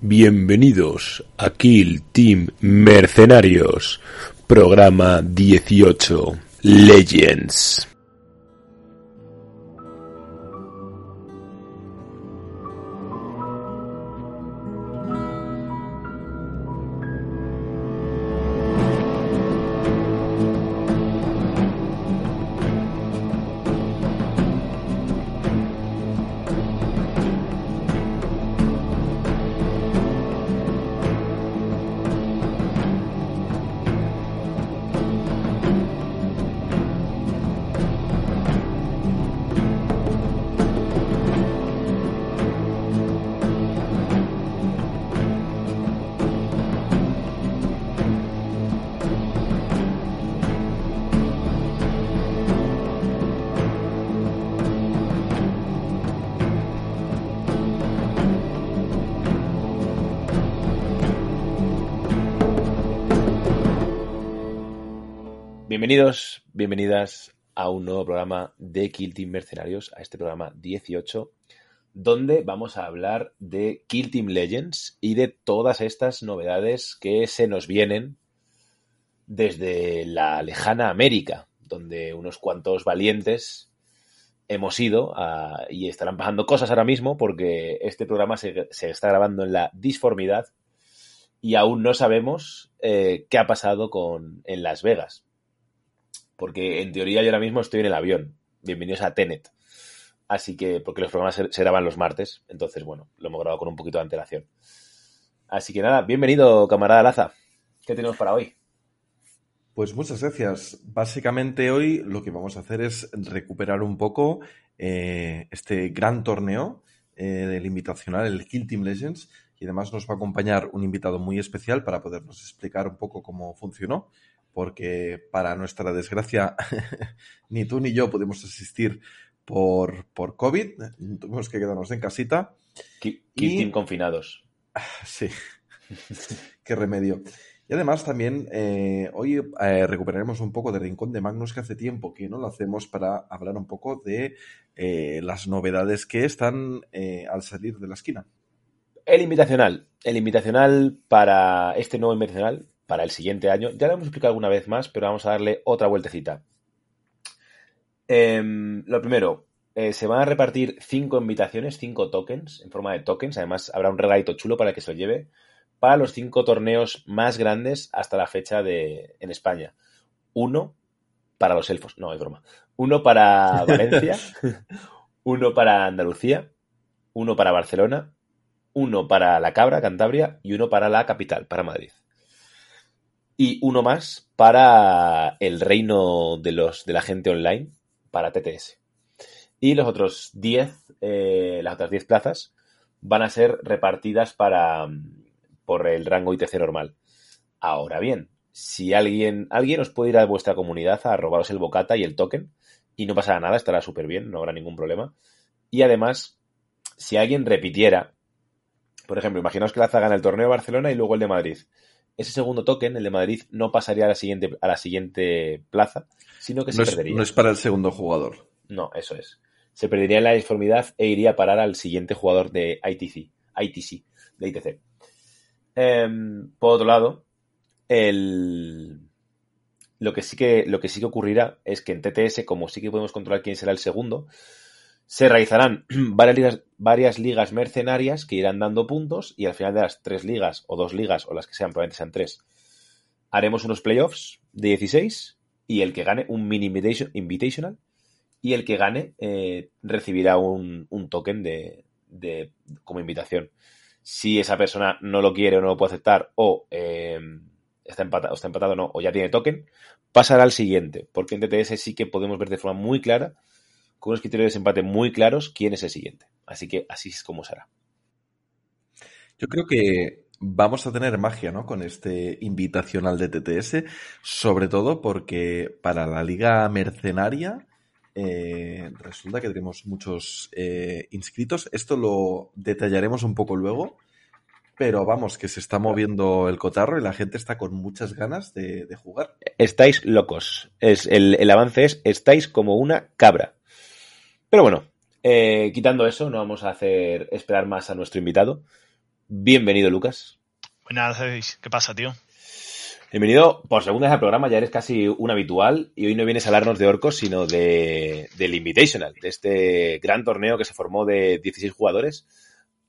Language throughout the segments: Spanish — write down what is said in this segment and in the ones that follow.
Bienvenidos a Kill Team Mercenarios, programa 18, Legends. Bienvenidas a un nuevo programa de Kill Team Mercenarios, a este programa 18, donde vamos a hablar de Kill Team Legends y de todas estas novedades que se nos vienen desde la lejana América, donde unos cuantos valientes hemos ido y estarán pasando cosas ahora mismo porque este programa se, se está grabando en la disformidad y aún no sabemos eh, qué ha pasado con, en Las Vegas porque en teoría yo ahora mismo estoy en el avión. Bienvenidos a Tenet. Así que, porque los programas se, graban los martes, entonces, bueno, lo hemos grabado con un poquito de antelación. Así que nada, bienvenido, camarada Laza. ¿Qué tenemos para hoy? Pues muchas gracias. Básicamente hoy lo que vamos a hacer es recuperar un poco eh, este gran torneo eh, del invitacional, el Kill Team Legends, y además nos va a acompañar un invitado muy especial para podernos explicar un poco cómo funcionó, porque para nuestra desgracia ni tú ni yo pudimos asistir por, por COVID, tuvimos que quedarnos en casita. Kill Y- confinados. Sí, qué remedio. Y además también eh, hoy eh, recuperaremos un poco de Rincón de Magnus que hace tiempo que no lo hacemos para hablar un poco de eh, las novedades que están al salir de la esquina. El invitacional. El invitacional para este nuevo invitacional, para el siguiente año. Ya lo hemos explicado alguna vez más, pero vamos a darle otra vueltecita. Em, lo primero, eh, se van a repartir cinco invitaciones, cinco tokens, en forma de tokens. Además, habrá un regalito chulo para el que se lo lleve. Para los cinco torneos más grandes hasta la fecha de en España. Uno para los elfos. No, es broma. Uno para Valencia. uno para Andalucía. Uno para Barcelona. Uno para La Cabra, Cantabria. Y uno para la capital, para Madrid. Y uno más para el reino de, los, de la gente online, para TTS. Y los otros 10, eh, las otras 10 plazas, van a ser repartidas para mm, por el rango ITC normal. Ahora bien, si alguien, alguien os puede ir a vuestra comunidad a robaros el bocata y el token, y no pasará nada, estará súper bien, no habrá ningún problema. Y además, si alguien repitiera, por ejemplo, imaginaos que Laza gana el torneo de Barcelona y luego el de Madrid. Ese segundo token, el de Madrid, no pasaría a la siguiente, a la siguiente plaza, sino que se No es, perdería. no es para el segundo jugador. No, eso es. Se perdería la disformidad e iría a parar al siguiente jugador de ITC, ITC, de ITC. Em, por otro lado, el... lo, que sí que, lo que sí que ocurrirá es que en TTS, como sí que podemos controlar quién será el segundo, se realizarán varias ligas, varias ligas mercenarias que irán dando puntos y al final de las tres ligas o dos ligas o las que sean, probablemente sean tres, haremos unos playoffs de 16 y el que gane un mini invitation- invitational y el que gane eh, recibirá un, un token de, de- como invitación. Si esa persona no lo quiere o no lo puede aceptar o eh, está, empatado, está empatado o no, o ya tiene token, pasará al siguiente, porque en TTS sí que podemos ver de forma muy clara, con unos criterios de desempate muy claros, quién es el siguiente. Así que así es como será. Yo creo que vamos a tener magia, ¿no? Con este invitacional de TTS, sobre todo porque para la liga mercenaria eh, resulta que tenemos muchos eh, inscritos. Esto lo detallaremos un poco luego, pero vamos, que se está moviendo el cotarro y la gente está con muchas ganas de, jugar. Estáis locos. Es, el, avance es, estáis como una cabra. Pero bueno, eh, quitando eso, no vamos a hacer esperar más a nuestro invitado. Bienvenido, Lucas. Buenas, ¿qué pasa, tío? Bienvenido por segunda vez al programa, ya eres casi un habitual y hoy no vienes a hablarnos de orcos, sino de, del Invitational, de este gran torneo que se formó de 16 jugadores,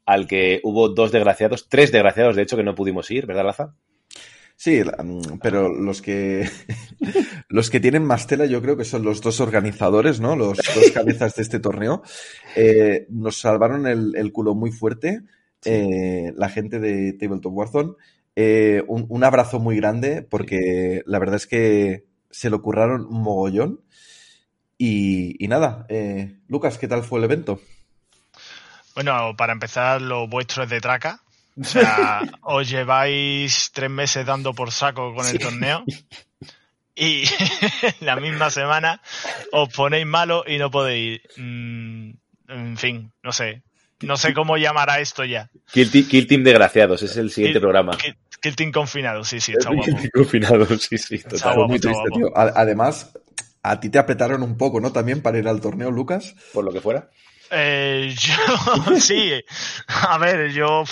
al que hubo dos desgraciados, tres desgraciados de hecho que no pudimos ir, ¿verdad, Laza? Sí, mm, pero los que los que tienen más tela yo creo que son los dos organizadores, ¿no? Los dos cabezas de este torneo. Eh, nos salvaron el culo muy fuerte eh, la gente de Tabletop Warzone. Eh, un, abrazo muy grande porque la verdad es que se lo curraron un mogollón. Y, nada, eh, Lucas, ¿qué tal fue el evento? Bueno, para empezar, lo vuestro es de traca. O sea, os lleváis tres meses dando por saco con el torneo y la misma semana os ponéis malo y no podéis. Mm, en fin, no sé. No sé cómo llamará esto ya. Kill, Team Desgraciados, es el siguiente programa. Kill, Team Confinado, sí, sí, está guapo. Kill Confinado, sí, sí, total. muy triste, tío. Además, a ti te apretaron un poco, ¿no? También para ir al torneo, Lucas. Por lo que fuera. Eh, yo, sí. A ver, yo...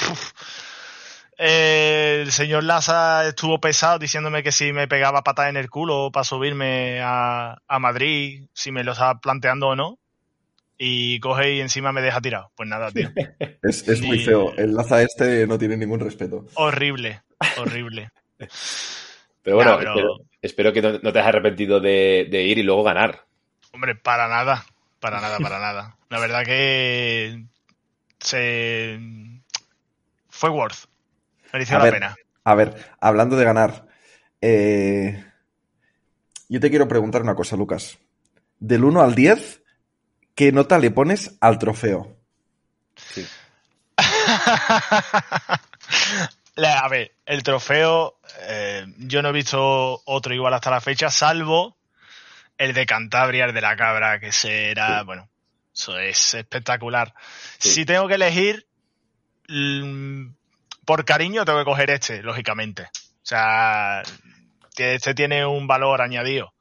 Eh, el señor Laza estuvo pesado diciéndome que si me pegaba patada en el culo para subirme a, a Madrid, si me lo estaba planteando o no y coge y encima me deja tirado. Pues nada, tío. es, muy feo. El Laza este no tiene ningún respeto. Horrible, horrible. pero bueno, Espero, que no, te hayas arrepentido de, ir y luego ganar. Hombre, para nada, para nada, para nada. La verdad que se fue worth. Mereció la pena. A ver, hablando de ganar, eh, yo te quiero preguntar una cosa, Lucas. Del 1 al 10, ¿qué nota le pones al trofeo? Sí. A ver, el trofeo, eh, yo no he visto otro igual hasta la fecha, salvo el de Cantabria, el de la cabra, que será, bueno, eso es espectacular. Si tengo que elegir, mm, por cariño tengo que coger este, lógicamente. O sea, este tiene un valor añadido.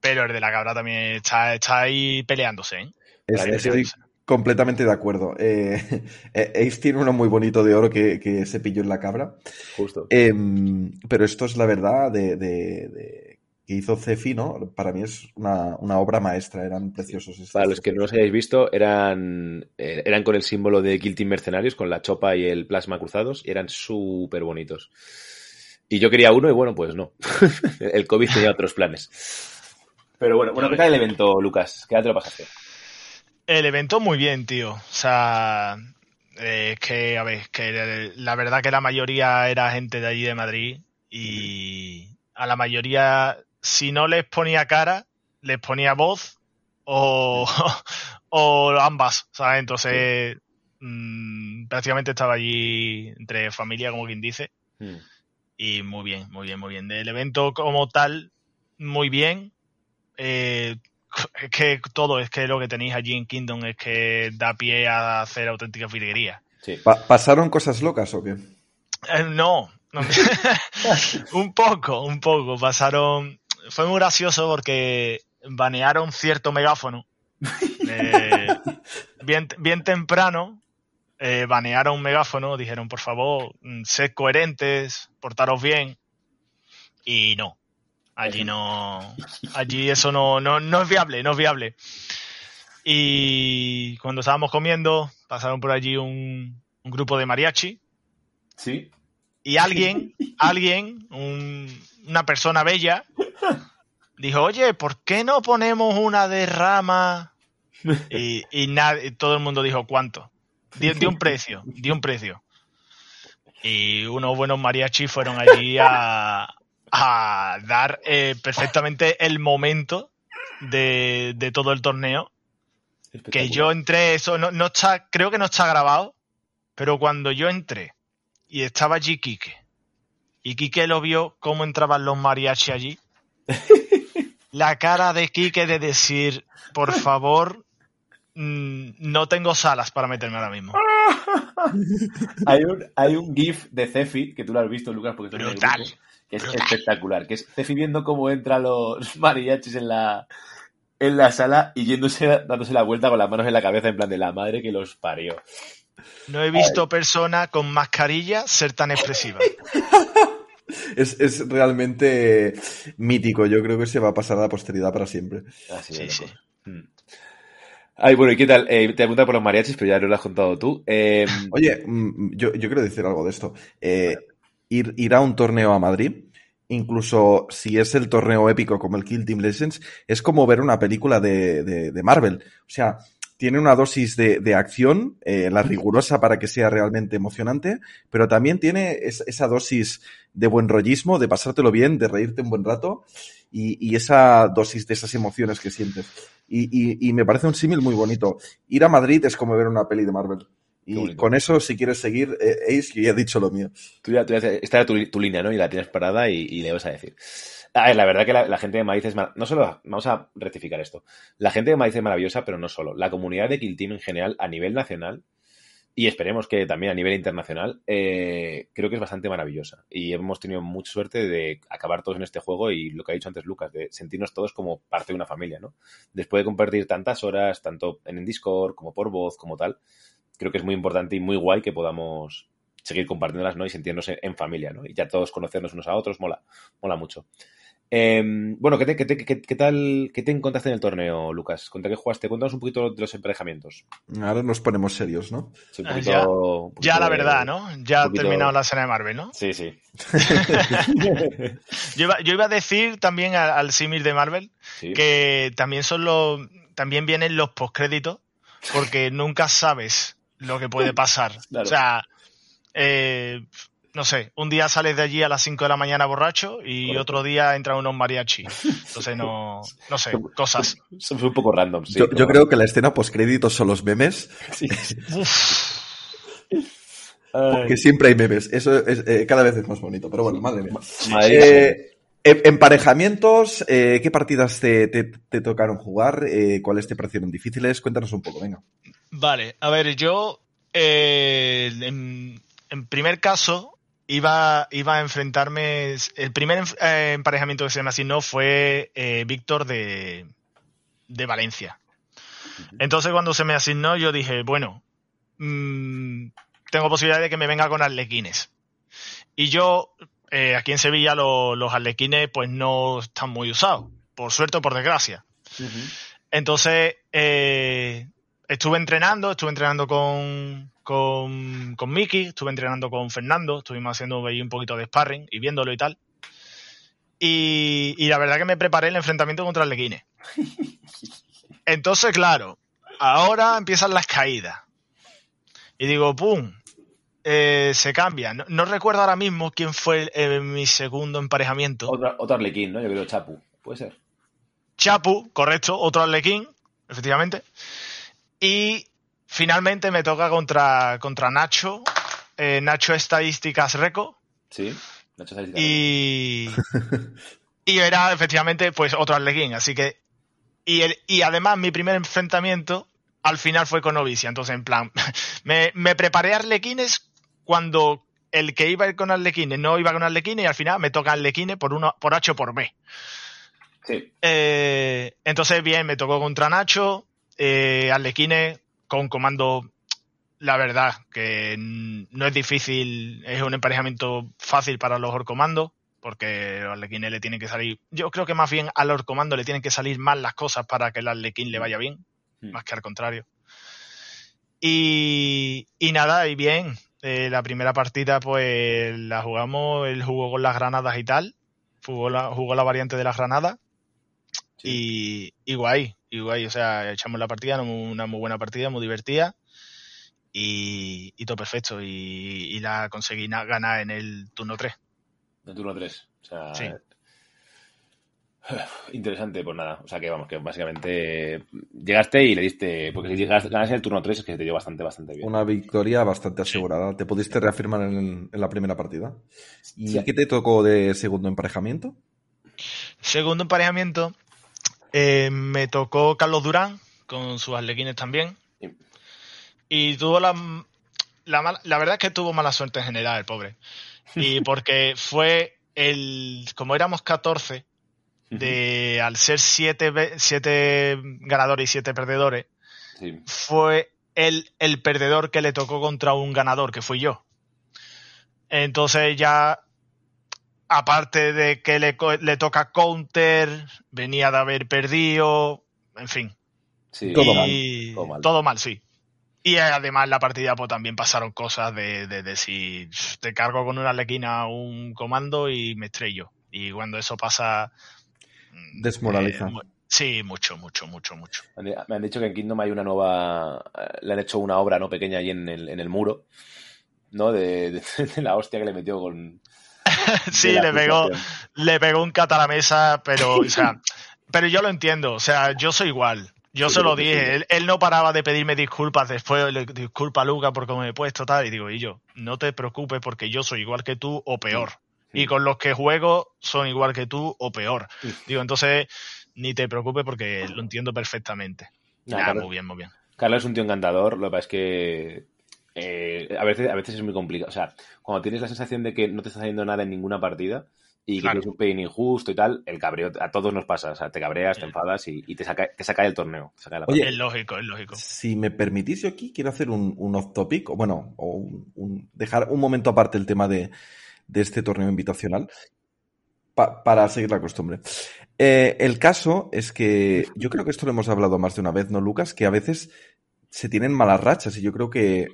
Pero el de la cabra también está, está ahí peleándose. ¿eh? estoy completamente de acuerdo. Eh, eh, Ace tiene uno muy bonito de oro que, se pilló en la cabra. Justo. Em, pero esto es la verdad de, que hizo Cefi, ¿no? Para mí es una, obra maestra, eran preciosos. Para los que no los hayáis visto, eran, eh, eran con el símbolo de Team Mercenarios, con la chopa y el plasma cruzados, y eran súper bonitos. Y yo quería uno y bueno, pues no. el COVID tenía otros planes. Pero bueno, bueno, ¿qué tal el evento, Lucas? ¿Qué tal te lo pasaste? El evento muy bien, tío. O sea, eh, es que, a ver, que la verdad que la mayoría era gente de allí de Madrid y a la mayoría, si no les ponía cara, les ponía voz o, o ambas, ¿sabes? Entonces, mm, prácticamente estaba allí entre familia, como quien dice. Hmm. Y muy bien, muy bien, muy bien. Del evento como tal, muy bien. Eh, es que todo, es que lo que tenéis allí en Kingdom es que da pie a hacer auténtica filguería. ¿Pasaron cosas locas o qué? Eh, no, un poco, un poco. Pasaron. Fue muy gracioso porque banearon cierto megáfono. Eh, bien, bien temprano, eh, banearon un megáfono, dijeron, por favor, mm, sed coherentes, portaros bien. Y no. Allí no. Allí eso no, no, no es viable, no es viable. Y cuando estábamos comiendo, pasaron por allí un, un grupo de mariachi. Sí. Y alguien, alguien, una persona bella, dijo, oye, ¿por qué no ponemos una derrama? Y, y, todo el mundo dijo, ¿cuánto? Dio, un precio, dio un precio. Y unos buenos mariachi fueron allí a, a dar eh, perfectamente el momento de, de, todo el torneo. Que yo entré, eso no, no está, creo que no está grabado, pero cuando yo entré y estaba allí Quique. Y Quique lo vio cómo entraban los mariachi allí. La cara de Quique de decir, por favor, mm, no tengo salas para meterme ahora mismo. hay, un, hay un GIF de Cefi, que tú lo has visto, Lucas, porque tú Brutal. grupo, que es brutal. espectacular. Que es Cefi viendo cómo entran los mariachis en la, en la sala y yéndose, dándose la vuelta con las manos en la cabeza, en plan de la madre que los parió. No he visto persona con mascarilla ser tan expresiva. Es, es realmente mítico. Yo creo que se va a pasar a la posteridad para siempre. Así Sí, sí. Mm. Ay, bueno, ¿y qué tal? Eh, te pregunta por los mariachis, pero ya no lo has contado tú. Eh, Oye, mm, yo, yo quiero decir algo de esto. Eh, ir, ir a un torneo a Madrid, incluso si es el torneo épico como el Kill Team Legends, es como ver una película de, de- de Marvel. O sea, tiene una dosis de, de acción, eh, la rigurosa para que sea realmente emocionante, pero también tiene es- esa dosis de buen rollismo, de pasártelo bien, de reírte un buen rato y, y esa dosis de esas emociones que sientes. Y, y- y me parece un símil muy bonito. Ir a Madrid es como ver una peli de Marvel. Y con eso, si quieres seguir, eh, Ace, yo ya he dicho lo mío. Tú ya- tú ya- esta era tu, tu línea, ¿no? Y la tienes parada y, y le vas a decir. La verdad que la, gente de Madrid es mar- No solo, vamos a rectificar esto. La gente de Madrid es maravillosa, pero no solo. La comunidad de Kill Team en general, a nivel nacional, y esperemos que también a nivel internacional, eh, creo que es bastante maravillosa. Y hemos tenido mucha suerte de acabar todos en este juego y lo que ha dicho antes Lucas, de sentirnos todos como parte de una familia, ¿no? Después de compartir tantas horas, tanto en el Discord como por voz, como tal, creo que es muy importante y muy guay que podamos seguir compartiéndolas, ¿no? Y sentirnos en, en familia, ¿no? Y ya todos conocernos unos a otros, mola, mola mucho. Eh, bueno, ¿qué, te- qué te- qué- qué tal, ¿qué te encontraste en el torneo, Lucas? ¿Contra qué jugaste? Cuéntanos un poquito de los emparejamientos. Ahora nos ponemos serios, ¿no? Sí, un Ah, poquito- ya. un poquito Ya la verdad, ¿no? Ya ha terminado la escena de Marvel, ¿no? Sí, sí. Yo iba, yo iba a decir también al, al símil de Marvel sí. que también son los, también vienen los postcréditos porque nunca sabes lo que puede pasar. Claro. O sea, eh, no sé, un día sales de allí a las 5 de la mañana borracho y Correcto. otro día entran unos mariachi. Entonces no, no sé, cosas. Somos un poco random, sí. yo, creo que la escena postcréditos son los memes, Sí. Uf, Ay, que siempre hay memes. Eso es, eh, cada vez es más bonito, pero bueno, madre mía. Eh, em- emparejamientos, eh, ¿qué partidas te, te- te tocaron jugar? Eh, ¿Cuáles te parecieron difíciles? Cuéntanos un poco, venga. Vale, a ver, yo eh, en, en primer caso iba, iba a enfrentarme. El primer eh, emparejamiento que se me asignó fue eh, Víctor de, de Valencia. Entonces, cuando se me asignó, yo dije, bueno, mm, tengo posibilidad de que me venga con arlequines. Y yo, eh, aquí en Sevilla, lo- los arlequines, pues no están muy usados, por suerte o por desgracia. Entonces, eh, estuve entrenando, estuve entrenando con, con, con Miki, estuve entrenando con Fernando, estuvimos haciendo ahí un poquito de sparring y viéndolo y tal. Y, y la verdad que me preparé el enfrentamiento contra el. Entonces, claro, ahora empiezan las caídas. Y digo, ¡pum! Eh, se cambia. No, no recuerdo ahora mismo quién fue eh, mi segundo emparejamiento. Otra, otro Arlequín, ¿no? Yo creo Chapu. Puede ser. Chapu, correcto, otro Arlequín, efectivamente. Y finalmente me toca contra, contra Nacho, eh, Nacho Estadísticas Reco, Sí. Nacho Sáenz y, y era efectivamente pues otro Arlequín. Así que, y, el- y además mi primer enfrentamiento al final fue con Novicia. Entonces, en plan, me, me preparé Arlequines cuando el que iba a ir con Arlequines no iba con Arlequines y al final me toca Arlequines por, uno, por H o por B. Sí. Eh, entonces, bien, me tocó contra Nacho, eh, Arlequines con comando, la verdad, que no es difícil, es un emparejamiento fácil para los Orcomandos, porque a Arlequines le tienen que salir, yo creo que más bien al Orcomando le tienen que salir mal las cosas para que el Arlequín le vaya bien, Mm. más que al contrario. Y, y nada, y bien, eh, la primera partida pues la jugamos, él jugó con las granadas y tal, jugó la, jugó la variante de las granadas. Y, y guay, y guay, o sea, echamos la partida, una muy buena partida, muy divertida. Y, y todo perfecto. Y, y la conseguí na- ganar en el turno 3. En turno 3. O sea. Sí. Interesante, pues nada. O sea que vamos, que básicamente llegaste y le diste. Porque si llegas, ganas el turno 3 es que se te dio bastante, bastante bien. Una victoria bastante asegurada. ¿Te pudiste reafirmar en, en la primera partida? ¿Y Sí. qué te tocó de segundo emparejamiento? Segundo emparejamiento, eh, me tocó Carlos Durán, con sus arlequines también. Y tuvo la, la, verdad es que tuvo mala suerte en general, el pobre. Y porque fue el. Como éramos 14, de, al ser 7 siete ganadores y 7 perdedores, Sí. fue el, el perdedor que le tocó contra un ganador, que fui yo. Entonces ya, aparte de que le, co- le toca counter, venía de haber perdido, en fin. Sí. Todo mal. Todo mal, sí. Y además en la partida pues también pasaron cosas de, de decir, te cargo con una lequina un comando y me estrello. Y cuando eso pasa... mm, Desmoraliza. mu- sí, mucho, mucho, mucho, mucho. Me han- dicho que en Kingdom hay una nueva. eh, Le han hecho una obra no pequeña ahí en el, en el muro. ¿No? De, de- de la hostia que le metió con. sí, le pegó, le pegó un cat a la mesa, pero, o sea, pero yo lo entiendo, o sea, yo soy igual. Yo se lo dije, él, él no paraba de pedirme disculpas después, le- disculpa Luca por cómo me he puesto tal, y digo, y yo, no te preocupes porque yo soy igual que tú o peor. Y con los que juego son igual que tú o peor. Digo, entonces, ni te preocupes porque lo entiendo perfectamente. Nah, Nah, Carlos, muy bien, muy bien. Carlos es un tío encantador. Lo que pasa es que. Eh, a, veces, a veces es muy complicado. O sea, cuando tienes la sensación de que no te está haciendo nada en ninguna partida y que tienes un pelín injusto y tal, el cabreo a todos nos pasa. O sea, te cabreas, te enfadas y, y te, saca, te saca del torneo. te saca de la Oye. Es lógico, es lógico. Si me permitís, yo aquí quiero hacer un, un off topic, o bueno, o un- un- dejar un momento aparte el tema de, de este torneo invitacional pa- para seguir la costumbre. Eh, el caso es que yo creo que esto lo hemos hablado más de una vez, ¿no, Lucas? Que a veces se tienen malas rachas y yo creo que,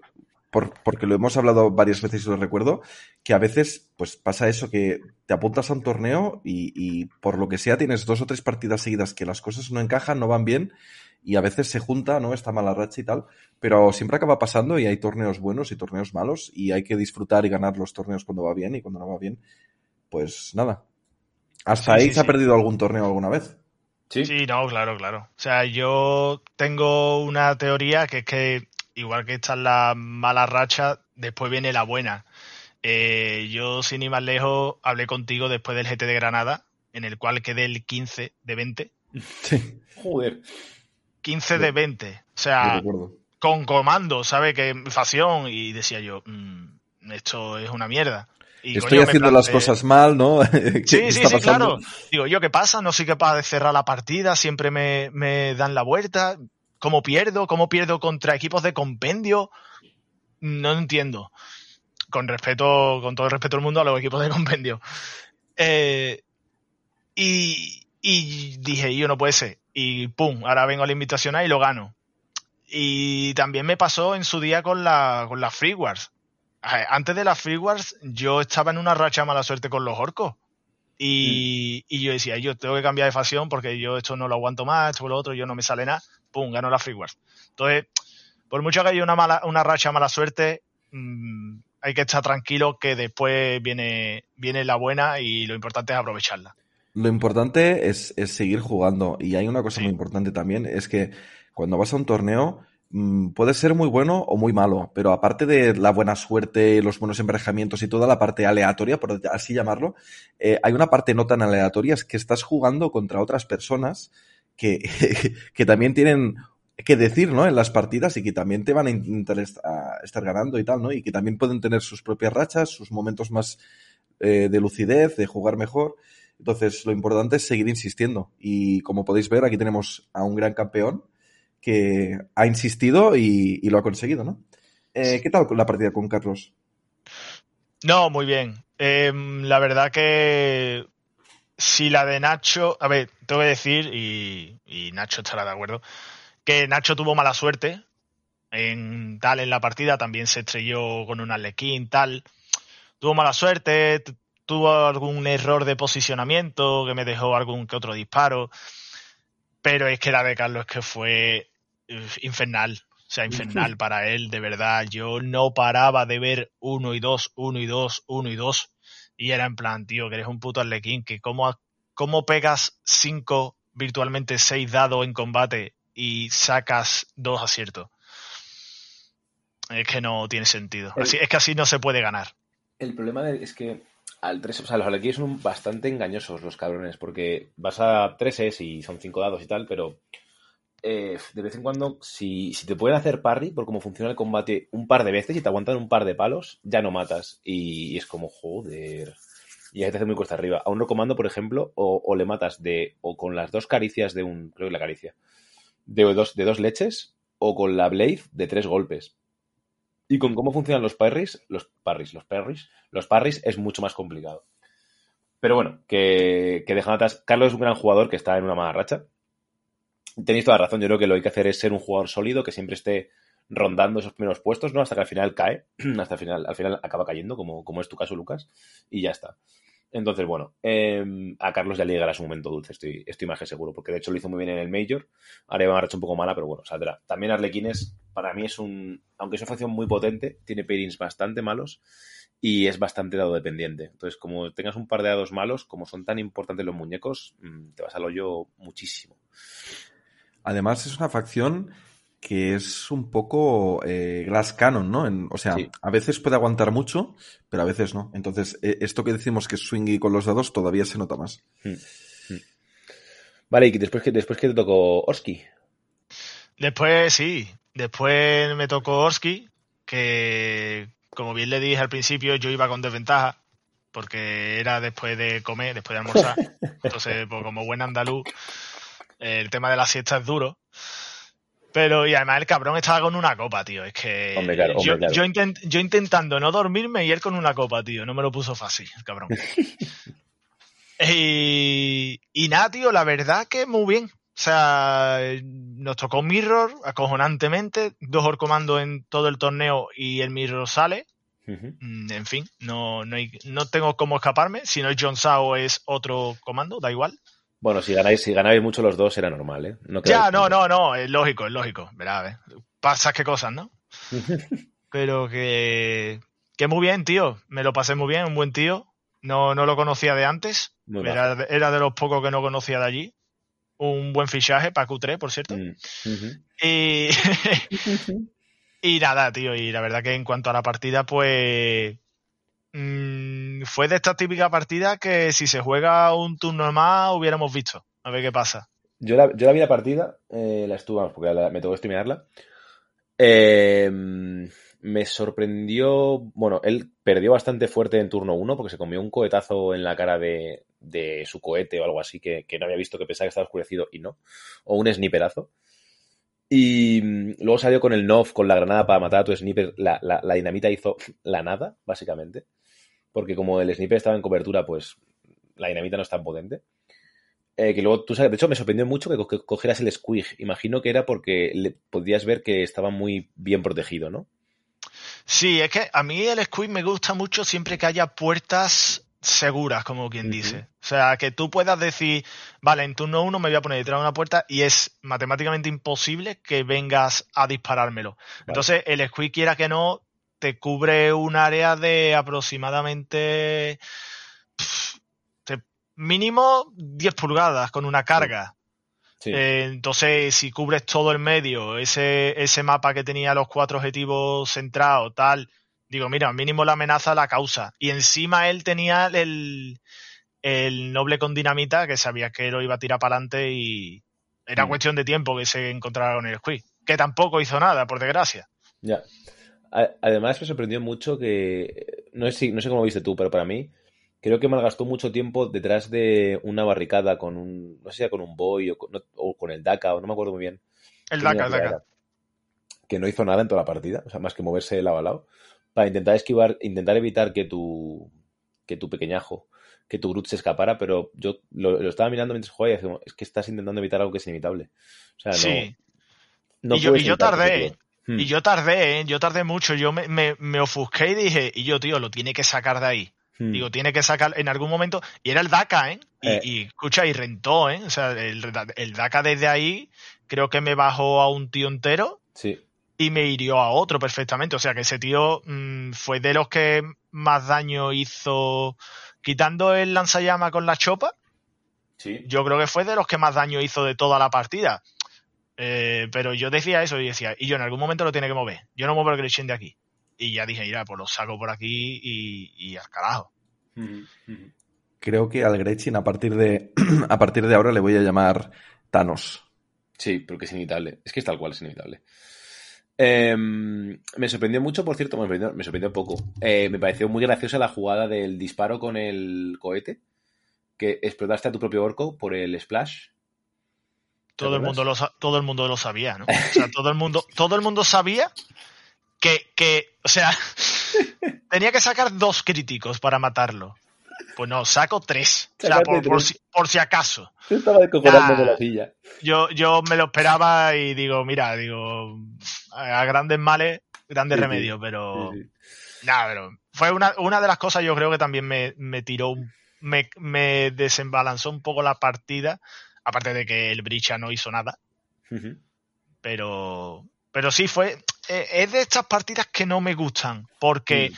por- porque lo hemos hablado varias veces y lo recuerdo, que a veces pues pasa eso, que te apuntas a un torneo y, y por lo que sea tienes dos o tres partidas seguidas que las cosas no encajan, no van bien y a veces se junta, ¿no? Esta mala racha y tal, pero siempre acaba pasando y hay torneos buenos y torneos malos y hay que disfrutar y ganar los torneos cuando va bien y cuando no va bien, pues nada. ¿Hasta Sí, ahí sí, se ha perdido algún torneo alguna vez? Sí. Sí, no, claro, claro. O sea, yo tengo una teoría que es que, igual que está la mala racha, después viene la buena. Eh, yo, sin ir más lejos, hablé contigo después del GT de Granada, en el cual quedé el 15 de 20. Sí, Joder. 15 de 20. O sea, con comando, ¿sabe? Que facción. Y decía yo, "Mm, esto es una mierda. Y, Estoy coño, haciendo las cosas mal, ¿no? ¿Qué Sí, sí, está sí, pasando? claro. Digo, yo, ¿qué pasa? No soy capaz de cerrar la partida, siempre me, me dan la vuelta. ¿Cómo pierdo? ¿Cómo pierdo contra equipos de compendio? No entiendo. Con respeto, con todo el respeto del mundo a los equipos de compendio. Eh, y, y dije, yo no puede ser. Y pum, ahora vengo a la invitacional y lo gano. Y también me pasó en su día con la, con las Free Wars. Antes de las Free Wars, yo estaba en una racha mala suerte con los orcos. Y, y yo decía, yo tengo que cambiar de facción porque yo esto no lo aguanto más, esto lo otro, yo no me sale nada. Pum, gano la Free Wars. Entonces, por mucho que haya una, mala, una racha mala suerte, mm, hay que estar tranquilo que después viene, viene la buena y lo importante es aprovecharla. Lo importante es, es seguir jugando. Y hay una cosa Sí. muy importante también, es que cuando vas a un torneo, mm, puede ser muy bueno o muy malo, pero aparte de la buena suerte, los buenos emparejamientos y toda la parte aleatoria, por así llamarlo, eh, hay una parte no tan aleatoria, es que estás jugando contra otras personas que, que también tienen que decir, ¿no? En las partidas y que también te van a intentar est- a estar ganando y tal, ¿no? Y que también pueden tener sus propias rachas, sus momentos más eh, de lucidez, de jugar mejor. Entonces, lo importante es seguir insistiendo. Y como podéis ver, aquí tenemos a un gran campeón que ha insistido y, y lo ha conseguido, ¿no? Eh, ¿Qué tal la partida con Carlos? No, muy bien. Eh, la verdad que si la de Nacho, a ver, tengo que decir, y, y Nacho estará de acuerdo, que Nacho tuvo mala suerte en tal en la partida, también se estrelló con un arlequín, tal. Tuvo mala suerte, tuvo algún error de posicionamiento que me dejó algún que otro disparo, pero es que la de Carlos que fue infernal. O sea, infernal para él, de verdad. Yo no paraba de ver uno y dos, uno y dos, uno y dos. Y era en plan, tío, que eres un puto arlequín, que cómo, ¿cómo pegas 5, virtualmente 6 dados en combate y sacas dos aciertos? Es que no tiene sentido. El- es que así no se puede ganar. El problema de- es que al 3, o sea, los Arlequíes son bastante engañosos los cabrones, porque vas a 3 y son 5 dados y tal, pero eh, de vez en cuando, si, si te pueden hacer parry por cómo funciona el combate un par de veces y te aguantan un par de palos, ya no matas. Y, es como, joder. Y ya te hace muy cuesta arriba. A un comando, por ejemplo, o, o le matas de o con las dos caricias de un. Creo que la caricia. De dos, de dos leches, o con la blade de tres golpes. Y con cómo funcionan los parries, los parries, los parries, los parries es mucho más complicado. Pero bueno, que, que dejan atrás. Carlos es un gran jugador que está en una mala racha. Tenéis toda la razón. Yo creo que lo que hay que hacer es ser un jugador sólido que siempre esté rondando esos primeros puestos, ¿no? Hasta que al final cae. Hasta el final, al final acaba cayendo, como, como es tu caso, Lucas. Y ya está. Entonces, bueno, eh, a Carlos ya le llegará su momento dulce, estoy, estoy más que seguro, porque de hecho lo hizo muy bien en el Major. Ahora va a racha un poco mala, pero bueno, saldrá. También Arlequines, para mí es un. Aunque es una facción muy potente, tiene pairings bastante malos y es bastante dado dependiente. Entonces, como tengas un par de dados malos, como son tan importantes los muñecos, mm, te vas al hoyo muchísimo. Además, es una facción que es un poco eh, glass cannon, ¿no? En- o sea, Sí. a veces puede aguantar mucho, pero a veces no. Entonces, eh, esto que decimos que es swingy con los dados todavía se nota más. Vale, y después que, después que te tocó Orski. Después, sí. Después me tocó Orski, que como bien le dije al principio, yo iba con desventaja, porque era después de comer, después de almorzar. Entonces, pues, como buen andaluz, el tema de la siesta es duro. Pero, y además el cabrón estaba con una copa, tío. Es que Hombre, claro, hombre, yo, claro. yo, intent- yo intentando no dormirme y él con una copa, tío. No me lo puso fácil, el cabrón. y, y nada, tío, la verdad que muy bien. O sea, nos tocó Mirror acojonantemente, dos orcomandos en todo el torneo y el Mirror sale. Mm, En fin, no, no, hay- no tengo cómo escaparme. Si no es John Sao es otro comando, da igual. Bueno, si ganáis, si ganabais mucho los dos era normal, ¿eh? No Ya, no, no, no, es lógico, es lógico. Verá, a ver. Pasas qué cosas, ¿no? Pero que, que muy bien, tío. Me lo pasé muy bien, un buen tío. No, no lo conocía de antes. Era, era de los pocos que no conocía de allí. Un buen fichaje para Q3, por cierto. Mm. Y, y nada, tío. Y la verdad que en cuanto a la partida, pues. Mm, fue de esta típica partida que si se juega un turno más hubiéramos visto. A ver qué pasa. Yo la, vi la partida, eh, la estuve, porque me tocó streamearla. Eh, me sorprendió. Bueno, él perdió bastante fuerte en turno 1 porque se comió un cohetazo en la cara de, de su cohete o algo así que, que no había visto que pensaba que estaba oscurecido y no. O un sniperazo. Y mm, luego salió con el NOF, con la granada para matar a tu sniper. La- la dinamita hizo la nada, básicamente. Porque como el sniper estaba en cobertura, pues la dinamita no es tan potente. Eh, que luego, tú sabes, de hecho me sorprendió mucho que, co- que cogieras el squig. Imagino que era porque le, podías ver que estaba muy bien protegido, ¿no? Sí, es que a mí el squid me gusta mucho siempre que haya puertas seguras, como quien dice. O sea, que tú puedas decir, vale, en turno uno me voy a poner detrás de una puerta y es matemáticamente imposible que vengas a disparármelo. Entonces, el squid, quiera que no, te cubre un área de aproximadamente mínimo 10 pulgadas con una carga. Sí. Eh, entonces, si cubres todo el medio, ese, ese mapa que tenía los cuatro objetivos centrados, tal, digo, mira, mínimo la amenaza la causa. Y encima él tenía el, el noble con dinamita, que sabía que lo iba a tirar para adelante y era Mm. cuestión de tiempo que se encontrara con el squid. Que tampoco hizo nada, por desgracia. Ya. Además me sorprendió mucho que, no sé, si- no sé cómo lo viste tú, pero para mí, creo que malgastó mucho tiempo detrás de una barricada con un, no sé si con un boy o con, no- o con el DACA, o no me acuerdo muy bien. El DACA, el DACA. Que no hizo nada en toda la partida, o sea, más que moverse de lado a lado, para intentar esquivar, intentar evitar que tu, que tu pequeñajo, que tu Groot se escapara, pero yo lo, lo estaba mirando mientras jugaba y decía, es que estás intentando evitar algo que es inevitable. O sea, no, Sí. no y yo, y yo tardé, Hmm. Y yo tardé, ¿eh? Yo tardé mucho. Yo me, me, me ofusqué y dije, y yo, tío, lo tiene que sacar de ahí. Hmm. Digo, tiene que sacar en algún momento. Y era el DACA, ¿eh? Y, Eh. y, escucha, y rentó, ¿eh? O sea, el, el DACA desde ahí creo que me bajó a un tío entero Sí. y me hirió a otro perfectamente. O sea, que ese tío mm, fue de los que más daño hizo quitando el lanzallama con la chopa. Sí. yo creo que fue de los que más daño hizo de toda la partida. Eh, pero yo decía eso y decía, y yo en algún momento lo tiene que mover. Yo no muevo el Gretchen de aquí. Y ya dije, mira, pues lo saco por aquí y, y al carajo. Creo que al Gretchen a partir de a partir de ahora le voy a llamar Thanos. Sí, porque es inevitable. Es que es tal cual, es inevitable. Em, me sorprendió mucho, por cierto, me sorprendió, me sorprendió poco. Eh, me pareció muy graciosa la jugada del disparo con el cohete, que explotaste a tu propio orco por el splash. ¿Te Todo el, mundo lo, todo el mundo lo sabía, ¿no? O sea, todo el mundo, todo el mundo sabía que, que, o sea, tenía que sacar dos críticos para matarlo. Pues no, saco tres. O sea, por, por si, por si acaso. Yo estaba de la silla. Yo, yo me lo esperaba y digo, mira, digo, a grandes males, grandes Sí, remedios, pero... Sí, sí. Nada, pero fue una, una de las cosas yo creo que también me, me tiró, me, me desembalanzó un poco la partida, aparte de que el Bricha no hizo nada, pero, pero sí fue, eh, es de estas partidas que no me gustan, porque Mm.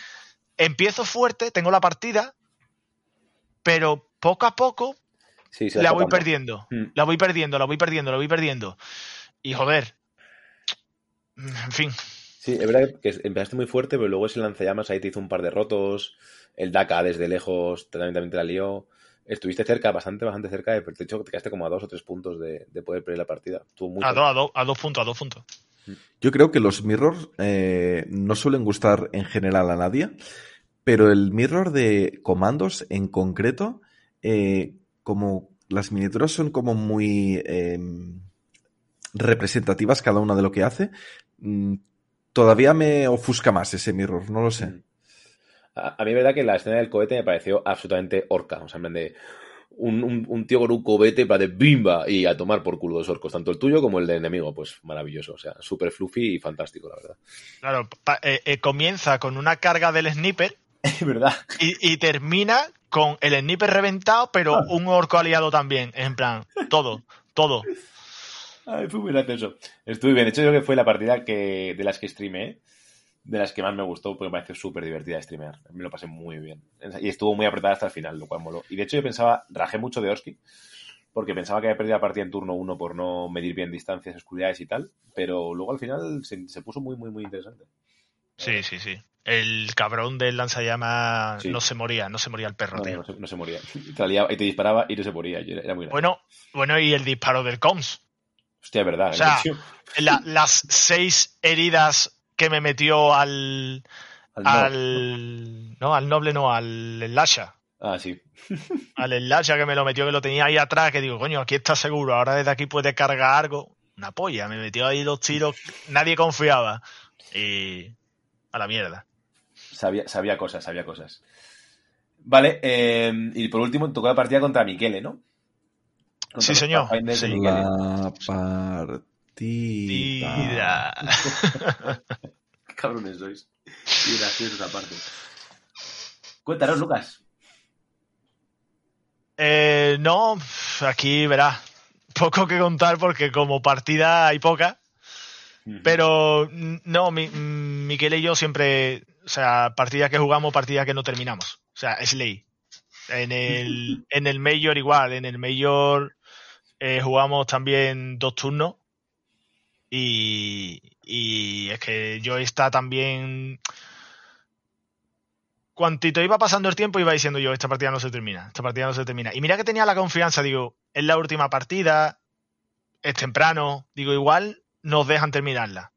empiezo fuerte, tengo la partida, pero poco a poco Sí, la voy perdiendo, Mm. la voy perdiendo, la voy perdiendo, la voy perdiendo, y joder, en fin, Sí, es verdad que empezaste muy fuerte, pero luego ese lanzallamas ahí te hizo un par de rotos. El Daka desde lejos también, también te la lió. Estuviste cerca, bastante, bastante cerca. De, de hecho, te quedaste como a dos o tres puntos de, de poder perder la partida. Muy a dos, a dos, a dos puntos, a dos puntos. Yo creo que los mirrors eh, no suelen gustar en general a nadie, pero el mirror de comandos en concreto, eh, como las miniaturas son como muy eh, representativas cada una de lo que hace, mm, todavía me ofusca más ese mirror, no lo sé. A, a mí es verdad que la escena del cohete me pareció absolutamente orca. O sea, en plan de un, un- un tío con un cohete en plan de bimba y a tomar por culo dos orcos, tanto el tuyo como el del enemigo. Pues maravilloso. O sea, súper fluffy y fantástico, la verdad. Claro, eh, eh, comienza con una carga del sniper Es verdad. y, y termina con el sniper reventado, pero Ah. un orco aliado también. En plan, todo, todo. Ay, fue muy gracioso. Estuve bien. De hecho, yo creo que fue la partida que, de las que streameé, de las que más me gustó, porque me pareció súper divertida de streamear. Me lo pasé muy bien. Y estuvo muy apretada hasta el final, lo cual moló. Y de hecho, yo pensaba, rajé mucho de Orsky, porque pensaba que había perdido la partida en turno 1 por no medir bien distancias, oscuridades y tal. Pero luego al final se, se puso muy, muy, muy interesante. Sí, sí, sí. El cabrón del lanzallamas Sí. no se moría, no se moría el perro, No, tío. no, se, no se moría. Te, la liaba y te disparaba y no se moría. Era, muy. Bueno, bueno, y el disparo del Coms. Hostia, es verdad. o sea. La- las seis heridas que me metió al. Al no. al. No, al noble no, al Lasha. Ah, sí. Al Lasha que me lo metió, que lo tenía ahí atrás, que digo, coño, aquí está seguro, ahora desde aquí puede cargar algo. Una polla, me metió ahí dos tiros, nadie confiaba. Y. a la mierda. Sabía, sabía cosas, sabía cosas. Vale, eh, y por último tocó la partida contra Miquele, ¿no? Contra Sí, señor. Sí. Miquele. La Tira. Qué cabrones sois. Y graciosos aparte. Cuéntanos, Lucas. Eh, no, aquí verás. Poco que contar porque como partida hay poca. Pero no, mi, mm, Miquel y yo siempre, o sea, partida que jugamos, partida que no terminamos. O sea, es ley. En el, en el Major igual, en el Major eh, jugamos también dos turnos. Y, y es que yo está también... Cuantito iba pasando el tiempo iba diciendo yo, esta partida no se termina, esta partida no se termina. Y mira que tenía la confianza, digo, es la última partida, es temprano, digo, igual nos dejan terminarla.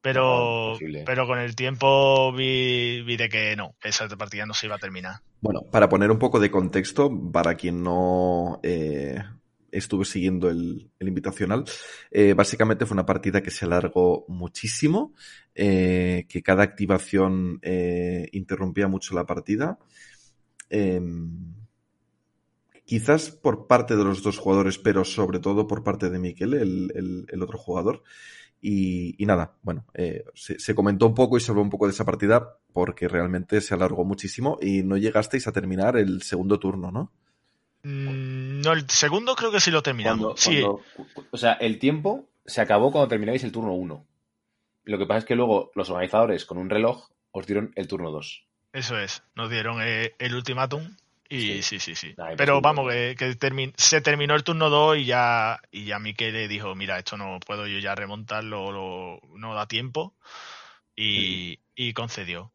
Pero, No, pero con el tiempo vi, vi de que no, esa partida no se iba a terminar. Bueno, para poner un poco de contexto, para quien no eh, estuvo siguiendo el, invitacional, eh, básicamente fue una partida que se alargó muchísimo, eh, que cada activación eh, interrumpía mucho la partida. Em, quizás por parte de los dos jugadores, pero sobre todo por parte de Miquel, el, otro jugador. Y, nada, bueno, se, se comentó un poco y se habló un poco de esa partida porque realmente se alargó muchísimo y no llegasteis a terminar el segundo turno, ¿no? Mm, No, el segundo creo que sí lo terminamos. Cuando- sí, cuando- o sea, el tiempo se acabó cuando terminabais el turno 1. Lo que pasa es que luego los organizadores con un reloj os dieron el turno 2. eso es. Nos dieron eh, el ultimátum Y sí, sí, sí. Nah, Pero vamos, que, que termi- se terminó el turno 2 y ya, y ya Miquel dijo, mira, esto no puedo yo ya remontarlo, lo- no da tiempo. Y, y concedió.